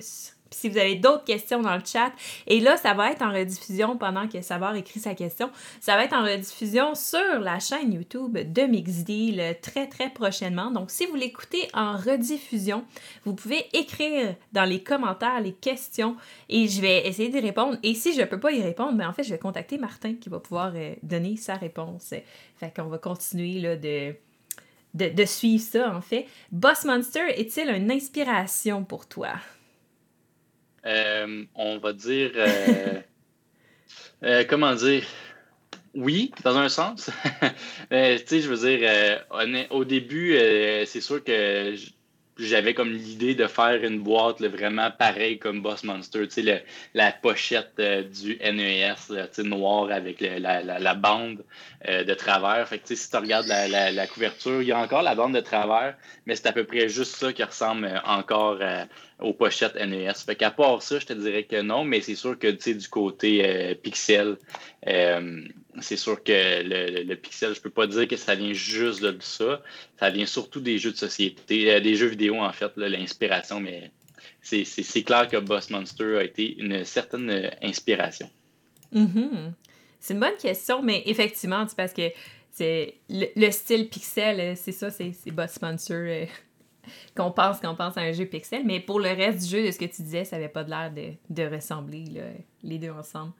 Si vous avez d'autres questions dans le chat, et là, ça va être en rediffusion pendant que Savoir écrit sa question. Ça va être en rediffusion sur la chaîne YouTube de Mixdeal très, très prochainement. Donc, si vous l'écoutez en rediffusion, vous pouvez écrire dans les commentaires les questions et je vais essayer d'y répondre. Et si je ne peux pas y répondre, mais ben, en fait, je vais contacter Martin qui va pouvoir euh, donner sa réponse. Fait qu'on va continuer là, de. De, de suivre ça, en fait. Boss Monster est-il une inspiration pour toi? Euh, on va dire, euh, [LAUGHS] euh, comment dire, oui, dans un sens. [LAUGHS] tu sais, je veux dire, au début, c'est sûr que j'avais comme l'idée de faire une boîte vraiment pareille comme Boss Monster, tu sais, la pochette du NES, sais, noir avec la, bande de travers. Fait que, si tu regardes la, couverture, il y a encore la bande de travers, mais c'est à peu près juste ça qui ressemble encore aux pochettes NES. Fait qu'à part ça, je te dirais que non, mais c'est sûr que du côté euh, pixel, euh, c'est sûr que le, pixel, je peux pas dire que ça vient juste de ça. Ça vient surtout des jeux de société, euh, des jeux vidéo en fait, l'inspiration, mais c'est clair que Boss Monster a été une certaine inspiration. Mm-hmm. C'est une bonne question, mais effectivement, parce que c'est le, style pixel, c'est ça, c'est Boss Monster [LAUGHS] qu'on pense qu'on pense à un jeu pixel. Mais pour le reste du jeu, de ce que tu disais, ça n'avait pas de l'air de, ressembler, les deux ensemble.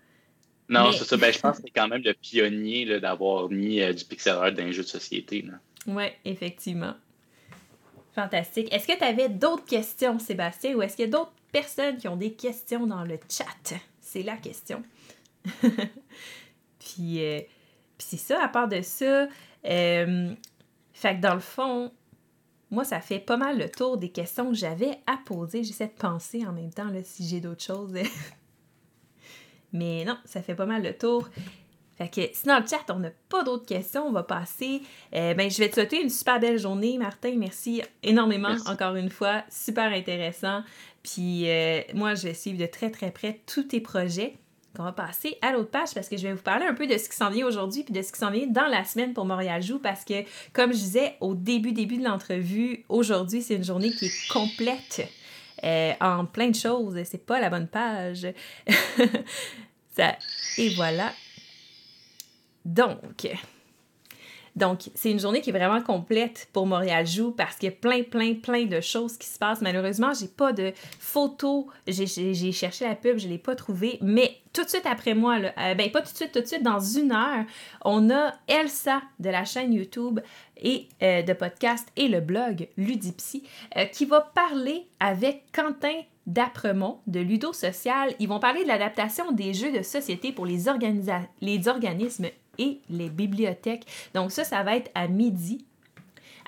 Non, c'est ça. Ben, je pense que c'est quand même le pionnier d'avoir mis euh, du pixel art dans un jeu de société. Oui, effectivement. Fantastique. Est-ce que tu avais d'autres questions, Sébastien, ou est-ce qu'il y a d'autres personnes qui ont des questions dans le chat? C'est la question. [LAUGHS] puis, euh, puis c'est ça, à part de ça, euh, fait que dans le fond, moi, ça fait pas mal le tour des questions que j'avais à poser. J'essaie de penser en même temps là, si j'ai d'autres choses. [LAUGHS] Mais non, ça fait pas mal le tour. Fait que si dans le chat, on n'a pas d'autres questions, on va passer. Euh, ben, je vais te souhaiter une super belle journée, Martin. Merci énormément, encore une fois. Super intéressant. Puis euh, moi, je vais suivre de très, très près tous tes projets on va passer à l'autre page parce que je vais vous parler un peu de ce qui s'en vient aujourd'hui puis de ce qui s'en vient dans la semaine pour Montréal Joue parce que, comme je disais au début, début de l'entrevue, aujourd'hui, c'est une journée qui est complète euh, en plein de choses. C'est pas la bonne page. [LAUGHS] Ça, et voilà. Donc, donc, c'est une journée qui est vraiment complète pour Montréal Joue parce qu'il y a plein, plein, plein de choses qui se passent. Malheureusement, j'ai pas de photos. J'ai cherché la pub, je l'ai pas trouvée. Mais tout de suite après moi, là, euh, ben pas tout de suite, tout de suite, dans une heure, on a Elsa de la chaîne YouTube et euh, de podcast et le blog Ludipsy euh, qui va parler avec Quentin d'Apremont de Ludo Social. Ils vont parler de l'adaptation des jeux de société pour les, les organismes et les bibliothèques. Donc ça, ça va être à midi.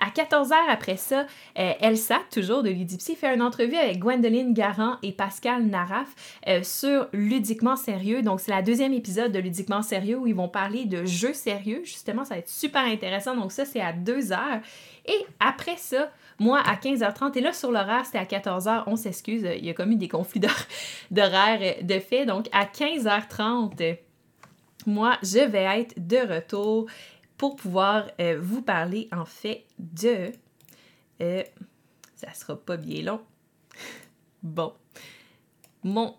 À 14h après ça, euh, Elsa, toujours de Ludipsy, fait une entrevue avec Gwendoline Garant et Pascal Naraf euh, sur Ludiquement Sérieux. Donc, c'est la deuxième épisode de Ludiquement Sérieux où ils vont parler de jeux sérieux. Justement, ça va être super intéressant. Donc, ça, c'est à 2h. Et après ça, moi, à 15h30, et là, sur l'horaire, c'était à 14h, on s'excuse, il y a comme eu des conflits d'horaire de fait. Donc, à 15h30, moi, je vais être de retour pour pouvoir euh, vous parler en fait de... Euh, ça sera pas bien long. [LAUGHS] bon. Mon,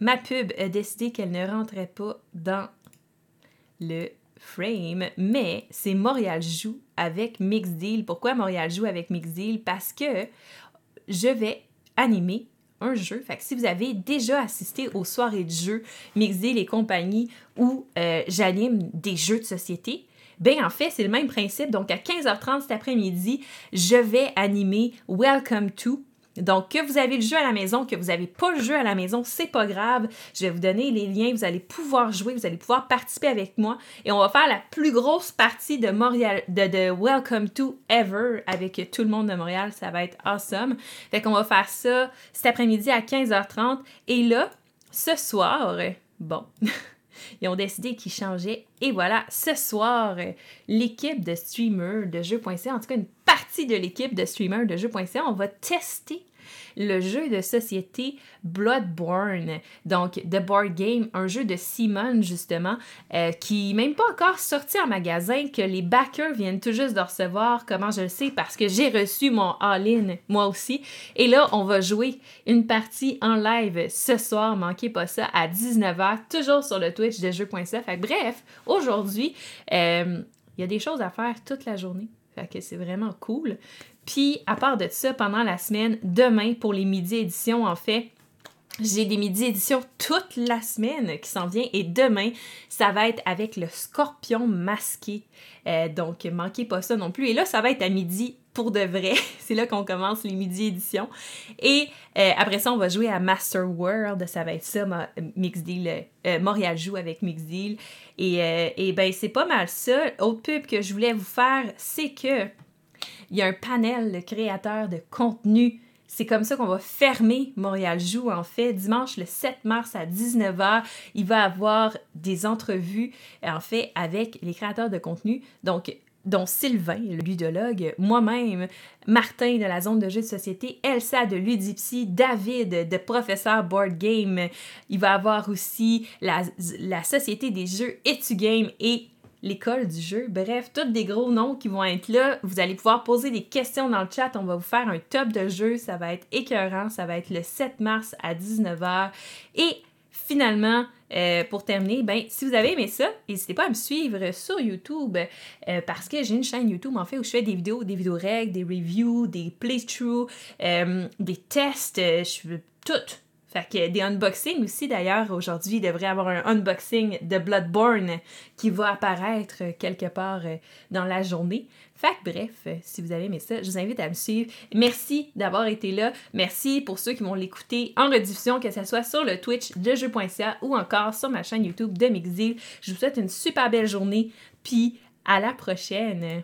ma pub a décidé qu'elle ne rentrait pas dans le frame, mais c'est Montréal Joue avec Mix Deal. Pourquoi Montréal Joue avec Mix Deal? Parce que je vais animer jeu. Fait que si vous avez déjà assisté aux soirées de jeux Mixdeal et compagnie où euh, j'anime des jeux de société, ben en fait, c'est le même principe. Donc à 15h30 cet après-midi, je vais animer Welcome to donc, que vous avez le jeu à la maison, que vous n'avez pas le jeu à la maison, c'est pas grave. Je vais vous donner les liens, vous allez pouvoir jouer, vous allez pouvoir participer avec moi et on va faire la plus grosse partie de Montréal, de, Welcome to Ever avec tout le monde de Montréal. Ça va être awesome. Fait qu'on va faire ça cet après-midi à 15h30 et là, ce soir, bon. [LAUGHS] Ils ont décidé qu'ils changeaient. Et voilà, ce soir, l'équipe de streamers de jeux.ca, en tout cas une de l'équipe de streamers de jeux.ca, on va tester le jeu de société Bloodborne, donc The Board Game, un jeu de Simon justement, euh, qui n'est même pas encore sorti en magasin, que les backers viennent tout juste de recevoir. Comment je le sais? Parce que j'ai reçu mon all-in, moi aussi. Et là, on va jouer une partie en live ce soir, manquez pas ça, à 19h, toujours sur le Twitch de jeu.ca. bref, aujourd'hui, euh, il y a des choses à faire toute la journée. Fait que c'est vraiment cool. Puis, à part de ça, pendant la semaine, demain, pour les midi éditions, en fait, j'ai des midi éditions toute la semaine qui s'en vient et demain, ça va être avec le scorpion masqué. Euh, donc, manquez pas ça non plus. Et là, ça va être à midi pour de vrai. [LAUGHS] C'est là qu'on commence les midi éditions. Et euh, après ça, on va jouer à Master World. Ça va être ça, Mix Deal. Euh, Montréal joue avec Mix Deal. Et, et ben, c'est pas mal ça. Autre pub que je voulais vous faire, c'est que il y a un panel de créateurs de contenu. C'est comme ça qu'on va fermer Montréal Joue, en fait. Dimanche, le 7 mars à 19h, il va avoir des entrevues, en fait, avec les créateurs de contenu. Dont Sylvain, le ludologue, moi-même, Martin de la zone de jeux de société, Elsa de Ludipsy, David de Professeur Board Game. Il va avoir aussi la, Société des jeux Etugame et l'école du jeu. Bref, tous des gros noms qui vont être là. Vous allez pouvoir poser des questions dans le chat. On va vous faire un top de jeu. Ça va être écœurant. Ça va être le 7 mars à 19h. Et finalement, euh, pour terminer, ben, si vous avez aimé ça, n'hésitez pas à me suivre sur YouTube euh, parce que j'ai une chaîne YouTube en fait où je fais des vidéos, des vidéos règles, des reviews, des playthroughs, euh, des tests, je fais tout fait que des unboxings aussi, d'ailleurs, aujourd'hui, il devrait y avoir un unboxing de Bloodborne qui va apparaître quelque part euh, dans la journée. Fait que bref, euh, si vous avez aimé ça, je vous invite à me suivre. Merci d'avoir été là. Merci pour ceux qui vont l'écouter en rediffusion, que ce soit sur le Twitch de jeu.ca ou encore sur ma chaîne YouTube de Mixil. Je vous souhaite une super belle journée, puis à la prochaine.